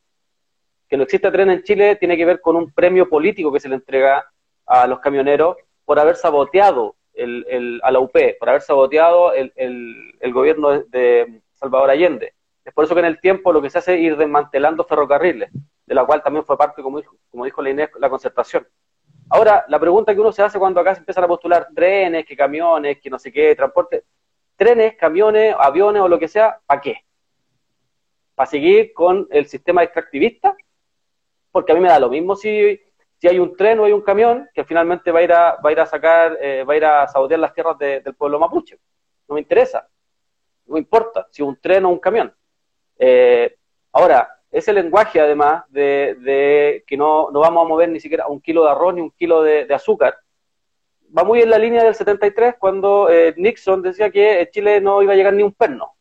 Que no exista tren en Chile tiene que ver con un premio político que se le entrega a los camioneros por haber saboteado el, a la UP, por haber saboteado el, el, gobierno de, Salvador Allende. Es por eso que en el tiempo lo que se hace es ir desmantelando ferrocarriles, de la cual también fue parte, como dijo, como la Inés, la concertación. Ahora, la pregunta que uno se hace cuando acá se empiezan a postular trenes, que camiones, que no sé qué, transporte, trenes, camiones, aviones o lo que sea, ¿para qué? ¿Para seguir con el sistema extractivista? Porque a mí me da lo mismo si si hay un tren o hay un camión que finalmente va a ir a, ir a sacar, eh, va a ir a sabotear las tierras del pueblo mapuche. No me interesa, no importa si un tren o un camión. Eh, ahora, ese lenguaje además de, que no, no, vamos a mover ni siquiera un kilo de arroz ni un kilo de, azúcar, va muy en la línea del 73 cuando eh, Nixon decía que Chile no iba a llegar ni un perno.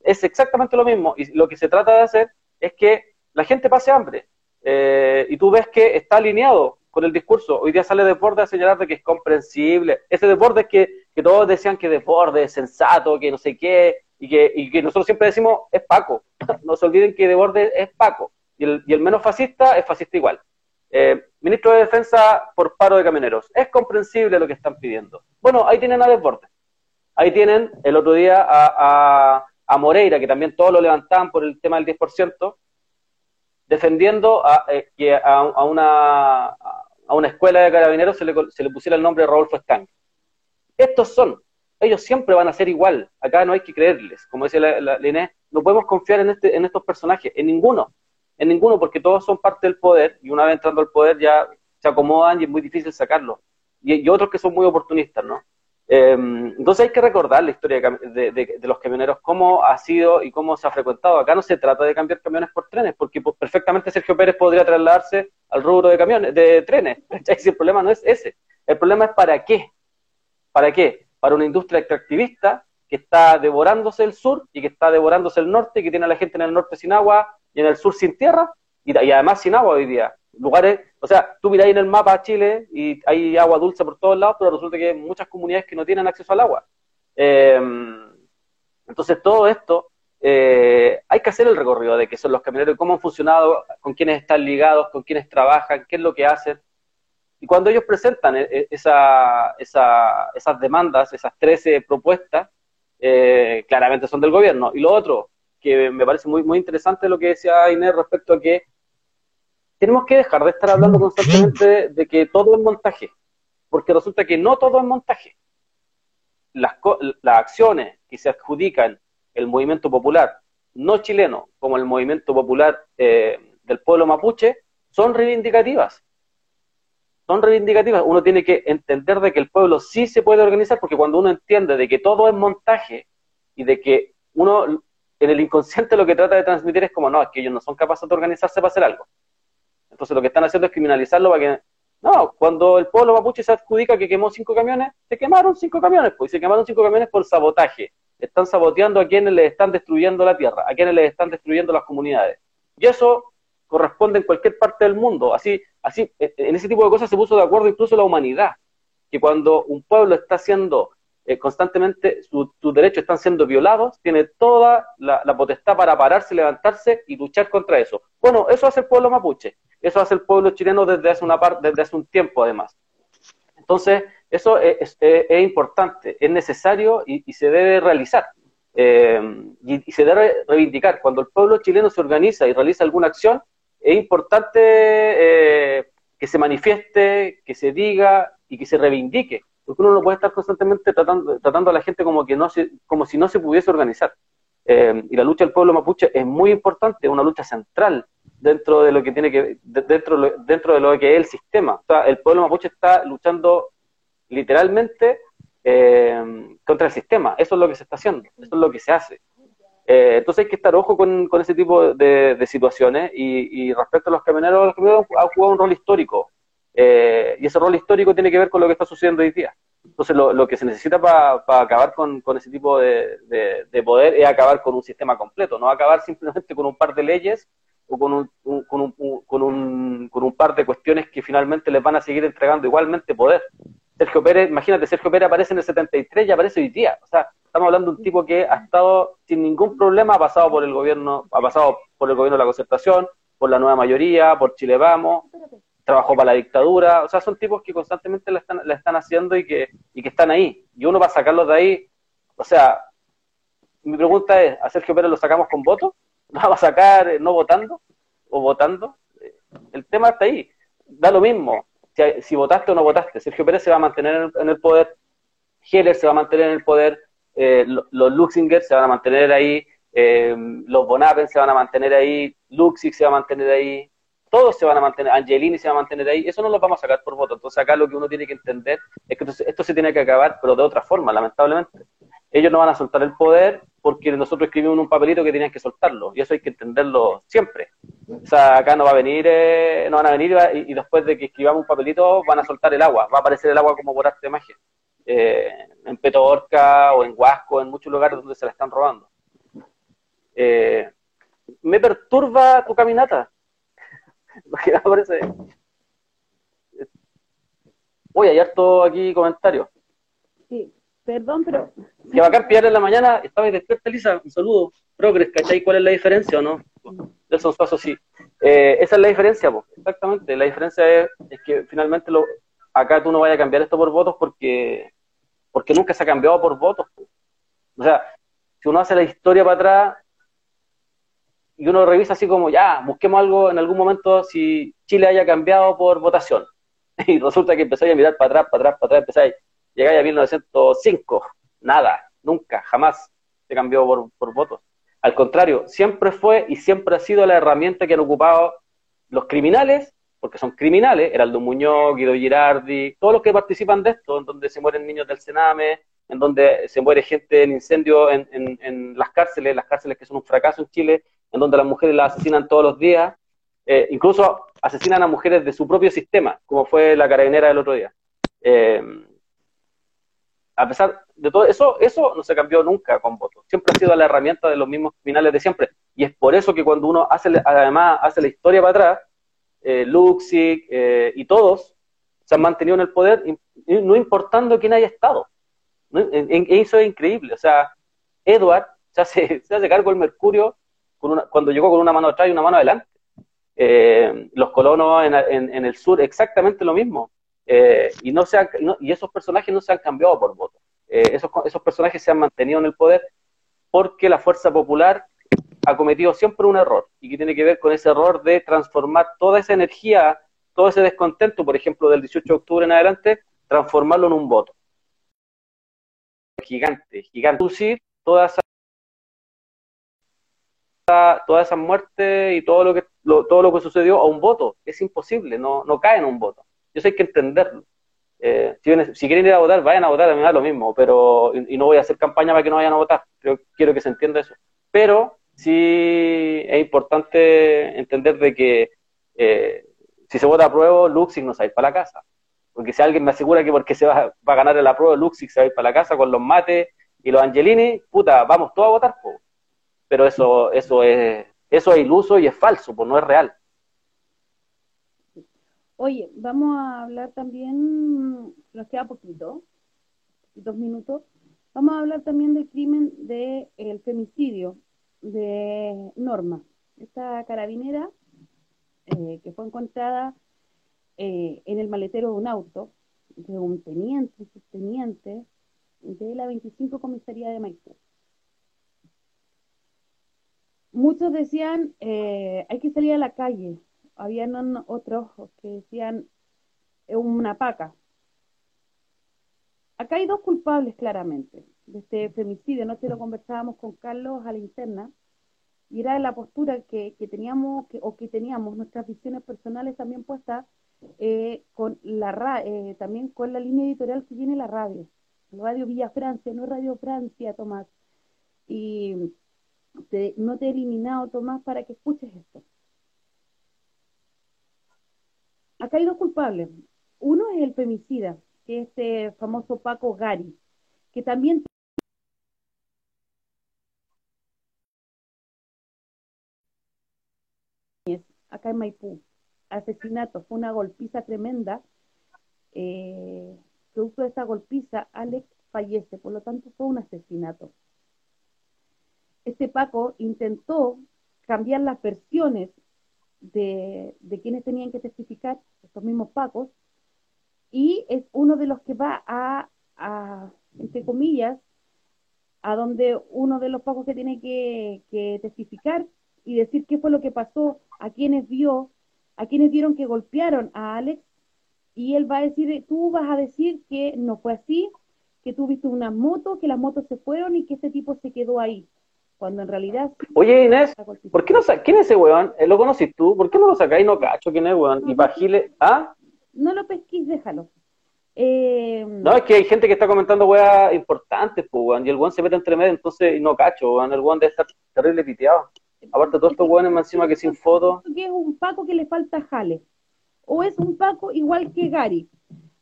Es exactamente lo mismo y lo que se trata de hacer es que la gente pase hambre. Eh, y tú ves que está alineado con el discurso. Hoy día sale Desbordes a señalar de que es comprensible. Ese Desbordes que, que todos decían que Desbordes es sensato, que no sé qué, y que, y que nosotros siempre decimos es Paco. no se olviden que Desbordes es Paco. Y el, y el menos fascista es fascista igual. Eh, ministro de Defensa por paro de camioneros. Es comprensible lo que están pidiendo. Bueno, ahí tienen a Desbordes. Ahí tienen el otro día a, a, a Moreira, que también todos lo levantaban por el tema del 10%, defendiendo a, eh, que a, una, a una escuela de carabineros se le, se le pusiera el nombre de Rodolfo Stang. Estos son, ellos siempre van a ser igual, acá no hay que creerles, como decía la, Inés, no podemos confiar en, este, en estos personajes, en ninguno, en ninguno, porque todos son parte del poder y una vez entrando al poder ya se acomodan y es muy difícil sacarlos. Y otros que son muy oportunistas, ¿no? Em, entonces hay que recordar la historia de, los camioneros, cómo ha sido y cómo se ha frecuentado. Acá no se trata de cambiar camiones por trenes, porque perfectamente Sergio Pérez podría trasladarse al rubro de camiones, de trenes. el problema no es ese. El problema es para qué. ¿Para qué? Para una industria extractivista que está devorándose el sur y que está devorándose el norte y que tiene a la gente en el norte sin agua y en el sur sin tierra y, y además sin agua hoy día lugares, o sea, tú miráis en el mapa Chile y hay agua dulce por todos lados, pero resulta que hay muchas comunidades que no tienen acceso al agua. Eh, entonces, todo esto, eh, hay que hacer el recorrido de qué son los camioneros, cómo han funcionado, con quiénes están ligados, con quiénes trabajan, qué es lo que hacen. Y cuando ellos presentan eh, esa, esa, esas demandas, esas 13 propuestas, claramente son del gobierno. Y lo otro, que me parece muy, muy interesante lo que decía Inés respecto a que tenemos que dejar de estar hablando constantemente de, que todo es montaje, porque resulta que no todo es montaje. Las, las acciones que se adjudican el movimiento popular no chileno como el movimiento popular eh, del pueblo mapuche son reivindicativas. Son reivindicativas. Uno tiene que entender de que el pueblo sí se puede organizar, porque cuando uno entiende de que todo es montaje y de que uno en el inconsciente lo que trata de transmitir es como, no, es que ellos no son capaces de organizarse para hacer algo. Entonces lo que están haciendo es criminalizarlo para que... No, cuando el pueblo mapuche se adjudica que quemó cinco camiones, se quemaron cinco camiones, pues, y se quemaron cinco camiones por sabotaje. Están saboteando a quienes les están destruyendo la tierra, a quienes les están destruyendo las comunidades. Y eso corresponde en cualquier parte del mundo. Así, así, en ese tipo de cosas se puso de acuerdo incluso la humanidad, que cuando un pueblo está siendo eh, constantemente, sus derechos están siendo violados, tiene toda la, la, potestad para pararse, levantarse y luchar contra eso. Bueno, eso hace el pueblo mapuche. Eso hace el pueblo chileno desde hace, una parte, desde hace un tiempo, además. Entonces, eso es, importante, es necesario y, se debe realizar. Eh, y, se debe reivindicar. Cuando el pueblo chileno se organiza y realiza alguna acción, es importante eh, que se manifieste, que se diga y que se reivindique. Porque uno no puede estar constantemente tratando, a la gente como si no se pudiese organizar. Eh, y la lucha del pueblo mapuche es muy importante, es una lucha central dentro de lo que tiene que dentro dentro de lo que es el sistema. O sea, el pueblo mapuche está luchando literalmente eh, contra el sistema. Eso es lo que se está haciendo, eso es lo que se hace. Eh, entonces hay que estar ojo con, ese tipo de, situaciones y, respecto a los camioneros, los camioneros han jugado un rol histórico eh, y ese rol histórico tiene que ver con lo que está sucediendo hoy día. Entonces, lo, que se necesita para acabar con, ese tipo de, poder es acabar con un sistema completo, no acabar simplemente con un par de leyes o con un, con, un, con, un, con un par de cuestiones que finalmente les van a seguir entregando igualmente poder. Sergio Pérez, imagínate, Sergio Pérez aparece en el 73 y aparece hoy día. O sea, estamos hablando de un tipo que ha estado sin ningún problema, ha pasado por el gobierno, ha pasado por el gobierno de la concertación, por la nueva mayoría, por Chile Vamos, trabajó para la dictadura, o sea, son tipos que constantemente la están, la están haciendo y que, y que están ahí. Y uno va a sacarlos de ahí, o sea, mi pregunta es, ¿a Sergio Pérez lo sacamos con voto? ¿Lo vamos a sacar eh, no votando o votando? El tema está ahí, da lo mismo, si, votaste o no votaste. Sergio Pérez se va a mantener en el, poder, Heller se va a mantener en el poder, eh, los Luxinger se van a mantener ahí, eh, los Bonapen se van a mantener ahí, Luxig se va a mantener ahí, todos se van a mantener, Angelini se va a mantener ahí, eso no lo vamos a sacar por voto. Entonces acá lo que uno tiene que entender es que esto se tiene que acabar, pero de otra forma, lamentablemente. Ellos no van a soltar el poder porque nosotros escribimos un papelito que tenían que soltarlo, y eso hay que entenderlo siempre. O sea, acá no va a venir, eh, no van a venir y, después de que escribamos un papelito van a soltar el agua, va a aparecer el agua como por arte de magia. Eh, en Petorca o en Huasco, en muchos lugares donde se la están robando. Eh, me perturba tu caminata. parece. Uy, hay harto aquí comentarios. Sí, perdón, pero. Que bacán pillar en la mañana, estaba despierta, Elisa, un saludo. Progres, ¿cachai cuál es la diferencia o no? Nelson Suazo, sí. Eh, esa es la diferencia, pues, exactamente. La diferencia es, que finalmente acá tú no vayas a cambiar esto por votos porque nunca se ha cambiado por votos. O sea, si uno hace la historia para atrás, y uno revisa así como, ya, busquemos algo en algún momento si Chile haya cambiado por votación. Y resulta que empezáis a mirar para atrás, para atrás, para atrás, empezáis, llegáis a 1905, nada, nunca, jamás se cambió por, por votos. Al contrario, siempre fue y siempre ha sido la herramienta que han ocupado los criminales, porque son criminales, Heraldo Muñoz, Guido Girardi, todos los que participan de esto, en donde se mueren niños del Sename, en donde se muere gente en incendio en, en las cárceles, las cárceles que son un fracaso en Chile, en donde las mujeres las asesinan todos los días, eh, incluso asesinan a mujeres de su propio sistema, como fue la carabinera del otro día. Eh, a pesar de todo eso, eso no se cambió nunca con votos. Siempre ha sido la herramienta de los mismos criminales de siempre. Y es por eso que cuando uno hace, además hace la historia para atrás, eh, Luxig eh, y todos se han mantenido en el poder, no importando quién haya estado. Eso es increíble. O sea, Edward se hace, se hace cargo del Mercurio cuando llegó con una mano atrás y una mano adelante. Eh, los colonos en, el sur, exactamente lo mismo. Eh, y, no se y esos personajes no se han cambiado por voto. Eh, esos, esos personajes se han mantenido en el poder porque la fuerza popular ha cometido siempre un error y que tiene que ver con ese error de transformar toda esa energía, todo ese descontento, por ejemplo, del 18 de octubre en adelante, transformarlo en un voto. Gigante, gigante. Toda esa toda esa muerte y todo lo que todo lo que sucedió a un voto. Es imposible, no, no cae en un voto. Eso hay que entenderlo. Eh, si, quieren ir a votar, vayan a votar, a mí me da lo mismo, pero y, no voy a hacer campaña para que no vayan a votar. Creo, quiero que se entienda eso. Pero sí es importante entender de que eh, si se vota a prueba, Luxig no se va a ir para la casa. Porque si alguien me asegura que porque se va, va a ganar el apruebo, Luxig se va a ir para la casa con los mates y los Angelini, puta, vamos todos a votar, pero eso, eso, es, eso es iluso y es falso, pues no es real. Oye, vamos a hablar también, nos queda poquito, dos minutos, vamos a hablar también del crimen del el femicidio de Norma, esta carabinera eh, que fue encontrada eh, en el maletero de un auto de un teniente, subteniente de la 25 Comisaría de Maipú muchos decían, eh, hay que salir a la calle. Habían otros que decían, es una paca. Acá hay dos culpables claramente de este femicidio. Anoche lo conversábamos con Carlos a la interna y era la postura que, teníamos o que teníamos nuestras visiones personales también puestas eh, con la eh, también con la línea editorial que tiene la radio. Radio Villa Francia, no Radio Francia, Tomás. Y no te he eliminado, Tomás, para que escuches esto. Acá hay dos culpables. Uno es el femicida, que es este famoso Paco Gari, que también acá en Maipú, asesinato, fue una golpiza tremenda. Eh, producto de esta golpiza, Alex fallece, por lo tanto fue un asesinato. Este Paco intentó cambiar las versiones de, quienes tenían que testificar, estos mismos Pacos, y es uno de los que va a, entre comillas, a donde uno de los Pacos que tiene que, que testificar y decir qué fue lo que pasó, a quienes vio, a quienes vieron que golpearon a Alex, y él va a decir, tú vas a decir que no fue así, que tú viste una moto, que las motos se fueron y que ese tipo se quedó ahí. Cuando en realidad... Oye Inés, ¿por qué no ¿quién es ese weón? ¿Lo conoces tú? ¿Por qué no lo sacáis? No cacho quién es weón. y Bajile, ¿ah? No lo pesquís, déjalo. Eh... No, es que hay gente que está comentando weas importantes, pues, weón, y el weón se mete entre medio, entonces no cacho, weón, el weón debe estar terrible piteado. Aparte, todos estos weones más encima que sin foto. Que es un Paco que le falta jale. O es un Paco igual que Gary.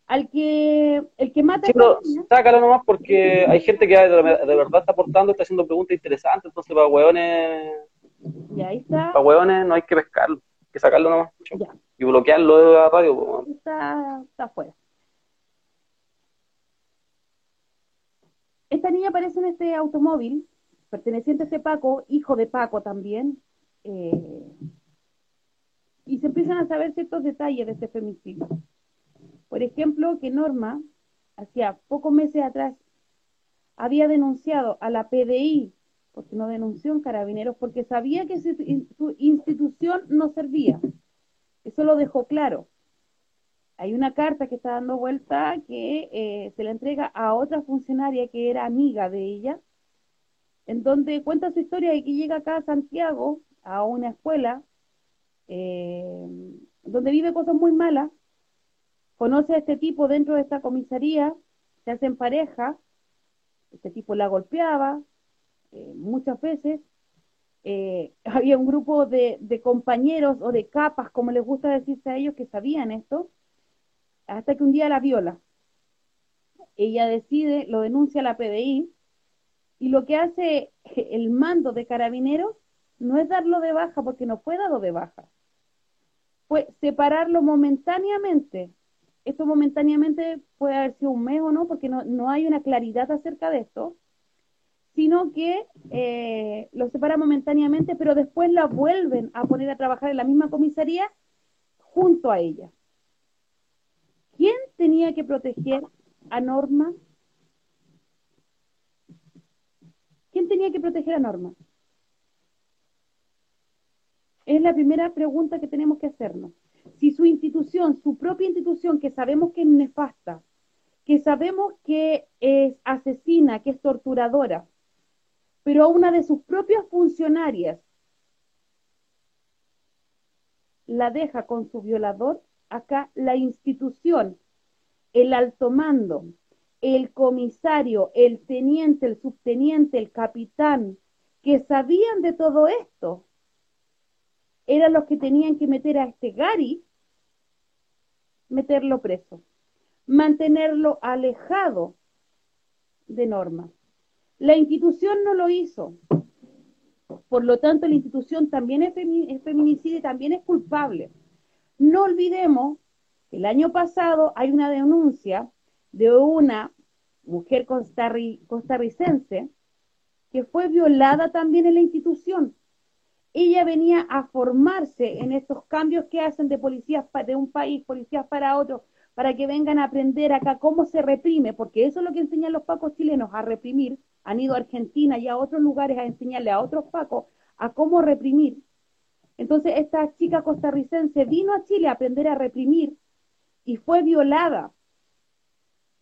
Al que el que mata. Sí, pero sácalo nomás porque hay gente que de, verdad está aportando, está haciendo preguntas interesantes. Entonces, para hueones. Ya, ahí está. Para hueones no hay que pescarlo. Hay que sacarlo nomás. Ya. Y bloquearlo de la radio. Está, está afuera. Esta niña aparece en este automóvil perteneciente a ese Paco, hijo de Paco también, eh, y se empiezan a saber ciertos detalles de este femicidio. Por ejemplo, que Norma, hacía pocos meses atrás, había denunciado a la PDI, porque no denunció en Carabineros, porque sabía que su institución no servía. Eso lo dejó claro. Hay una carta que está dando vuelta que eh, se le entrega a otra funcionaria que era amiga de ella, en donde cuenta su historia y que llega acá a Santiago, a una escuela, eh, donde vive cosas muy malas, conoce a este tipo dentro de esta comisaría, se hacen pareja, este tipo la golpeaba eh, muchas veces, eh, había un grupo de, compañeros o de capas, como les gusta decirse a ellos, que sabían esto, hasta que un día la viola. Ella decide, lo denuncia a la PDI, y lo que hace el mando de carabineros no es darlo de baja, porque no fue dado de baja. Fue separarlo momentáneamente. Esto momentáneamente puede haber sido un mes o no, porque no, hay una claridad acerca de esto, sino que eh, lo separa momentáneamente, pero después la vuelven a poner a trabajar en la misma comisaría junto a ella. ¿Quién tenía que proteger a Norma ¿Quién tenía que proteger a Norma? Es la primera pregunta que tenemos que hacernos. Si su institución, su propia institución, que sabemos que es nefasta, que sabemos que es asesina, que es torturadora, pero a una de sus propias funcionarias la deja con su violador, acá la institución, el alto mando, el comisario, el teniente, el subteniente, el capitán, que sabían de todo esto, eran los que tenían que meter a este Gary, meterlo preso, mantenerlo alejado de Norma. La institución no lo hizo. Por lo tanto, la institución también es feminicida y también es culpable. No olvidemos que el año pasado hay una denuncia de una mujer costarricense que fue violada también en la institución. Ella venía a formarse en estos cambios que hacen de policías de un país, policías para otro, para que vengan a aprender acá cómo se reprime, porque eso es lo que enseñan los pacos chilenos, a reprimir. Han ido a Argentina y a otros lugares a enseñarle a otros pacos a cómo reprimir. Entonces, esta chica costarricense vino a Chile a aprender a reprimir y fue violada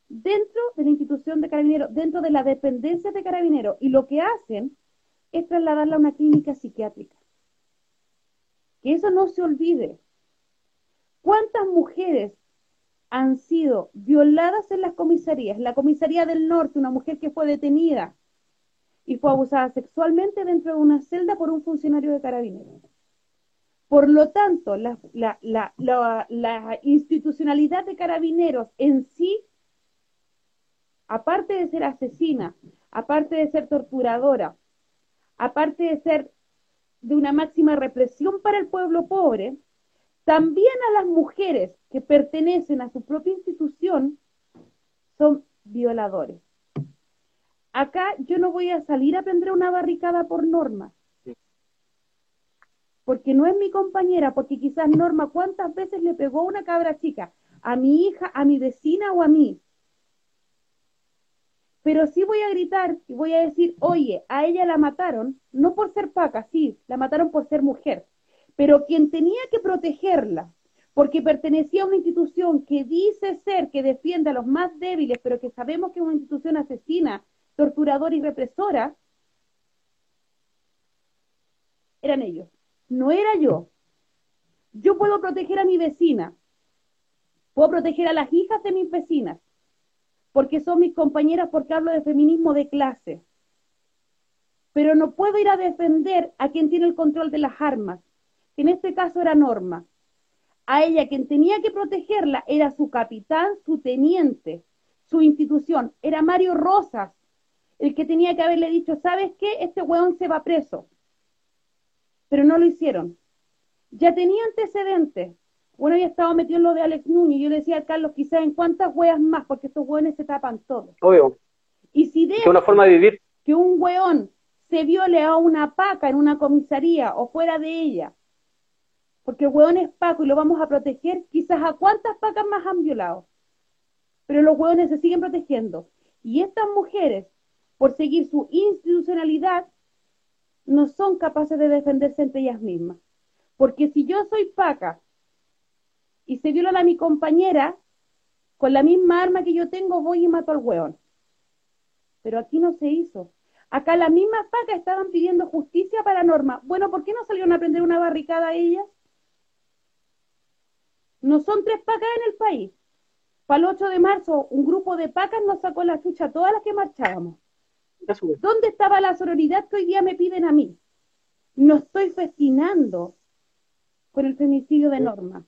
dentro de la institución de carabineros, dentro de la dependencia de carabineros, y lo que hacen es trasladarla a una clínica psiquiátrica. Que eso no se olvide. ¿Cuántas mujeres han sido violadas en las comisarías? La comisaría del norte, una mujer que fue detenida y fue abusada sexualmente dentro de una celda por un funcionario de carabineros. Por lo tanto, la, la institucionalidad de carabineros en sí aparte de ser asesina, aparte de ser torturadora, aparte de ser de una máxima represión para el pueblo pobre, también a las mujeres que pertenecen a su propia institución son violadores. Acá yo no voy a salir a prender una barricada por Norma, porque no es mi compañera, porque quizás Norma cuántas veces le pegó una cabra chica, a mi hija, a mi vecina o a mí. Pero sí voy a gritar y voy a decir, oye, a ella la mataron, no por ser paca, sí, la mataron por ser mujer, pero quien tenía que protegerla, porque pertenecía a una institución que dice ser, que defiende a los más débiles, pero que sabemos que es una institución asesina, torturadora y represora, eran ellos, no era yo. Yo puedo proteger a mi vecina, puedo proteger a las hijas de mis vecinas, porque son mis compañeras, porque hablo de feminismo de clase. Pero no puedo ir a defender a quien tiene el control de las armas, que en este caso era Norma. A ella quien tenía que protegerla era su capitán, su teniente, su institución. Era Mario Rosas, el que tenía que haberle dicho, ¿sabes qué? Este hueón se va preso. Pero no lo hicieron. Ya tenía antecedentes. Bueno, había estado metido en lo de Alex Núñez. Yo le decía a Carlos, quizás en cuántas hueas más, porque estos hueones se tapan todos. Obvio. Y si de una forma de vivir. que un hueón se viole a una paca en una comisaría o fuera de ella, porque el hueón es paco y lo vamos a proteger, quizás a cuántas pacas más han violado. Pero los hueones se siguen protegiendo. Y estas mujeres, por seguir su institucionalidad, no son capaces de defenderse entre ellas mismas. Porque si yo soy paca y se viola a mi compañera, con la misma arma que yo tengo voy y mato al hueón. Pero aquí no se hizo. Acá las mismas pacas estaban pidiendo justicia para Norma. Bueno, ¿por qué no salieron a prender una barricada a ellas? No son tres pacas en el país. Para el 8 de marzo, un grupo de pacas nos sacó la chucha a todas las que marchábamos. ¿Dónde estaba la sororidad que hoy día me piden a mí? No estoy festinando con el femicidio de Norma.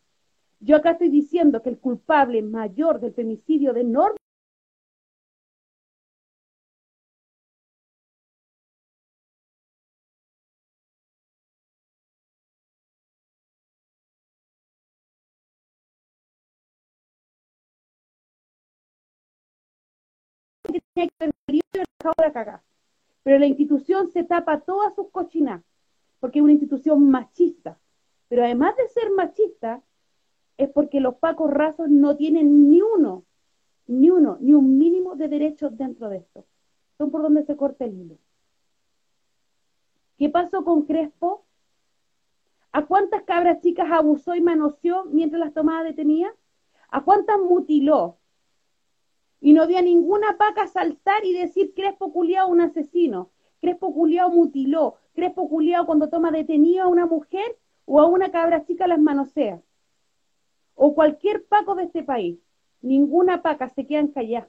Yo acá estoy diciendo que el culpable mayor del femicidio de Norma que haber Pero la institución se tapa todas sus cochinas, porque es una institución machista. Pero además de ser machista, es porque los pacos rasos no tienen ni uno, ni uno, ni un mínimo de derechos dentro de esto. Son por donde se corta el hilo. ¿Qué pasó con Crespo? ¿A cuántas cabras chicas abusó y manoseó mientras las tomaba detenía? ¿A cuántas mutiló? Y no había ninguna paca saltar y decir Crespo culiao un asesino, Crespo culiao mutiló, Crespo culiao cuando toma detenido a una mujer o a una cabra chica las manosea o cualquier paco de este país. Ninguna paca se quedan calladas.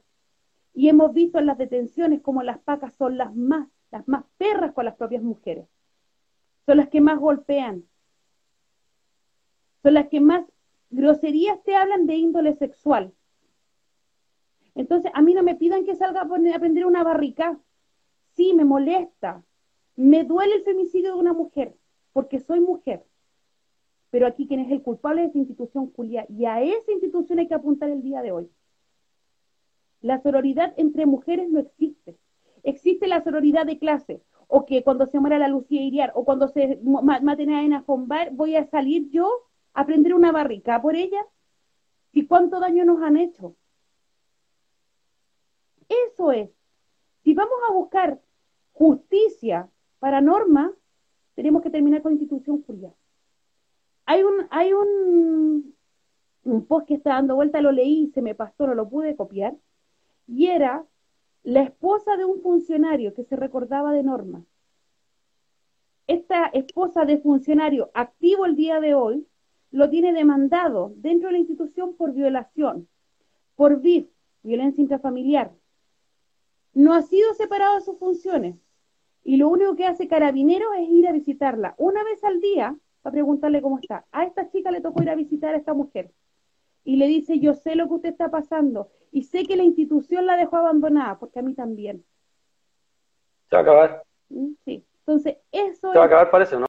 Y hemos visto en las detenciones como las pacas son las más, las más perras con las propias mujeres. Son las que más golpean. Son las que más groserías te hablan de índole sexual. Entonces, a mí no me pidan que salga a aprender una barrica. Sí, me molesta. Me duele el femicidio de una mujer, porque soy mujer. Pero aquí quien es el culpable es esa institución Julia, y a esa institución hay que apuntar el día de hoy. La sororidad entre mujeres no existe. Existe la sororidad de clase, o que cuando se muera la Lucía Iriar, o cuando se maten a Ena Fombar, voy a salir yo a prender una barrica por ella. ¿Y cuánto daño nos han hecho? Eso es. Si vamos a buscar justicia para Norma, tenemos que terminar con la institución Julia. Hay un, hay un, un post que está dando vuelta, lo leí se me pasó, no lo pude copiar, y era la esposa de un funcionario que se recordaba de Norma. Esta esposa de funcionario activo el día de hoy lo tiene demandado dentro de la institución por violación, por VIF, violencia intrafamiliar. No ha sido separado de sus funciones y lo único que hace Carabineros es ir a visitarla una vez al día a preguntarle cómo está. A esta chica le tocó ir a visitar a esta mujer. y le dice, yo sé lo que usted está pasando y sé que la institución la dejó abandonada, porque a mí también. Se va a acabar. ¿Mm? Sí. Entonces, eso Se va a acabar, parece, ¿no?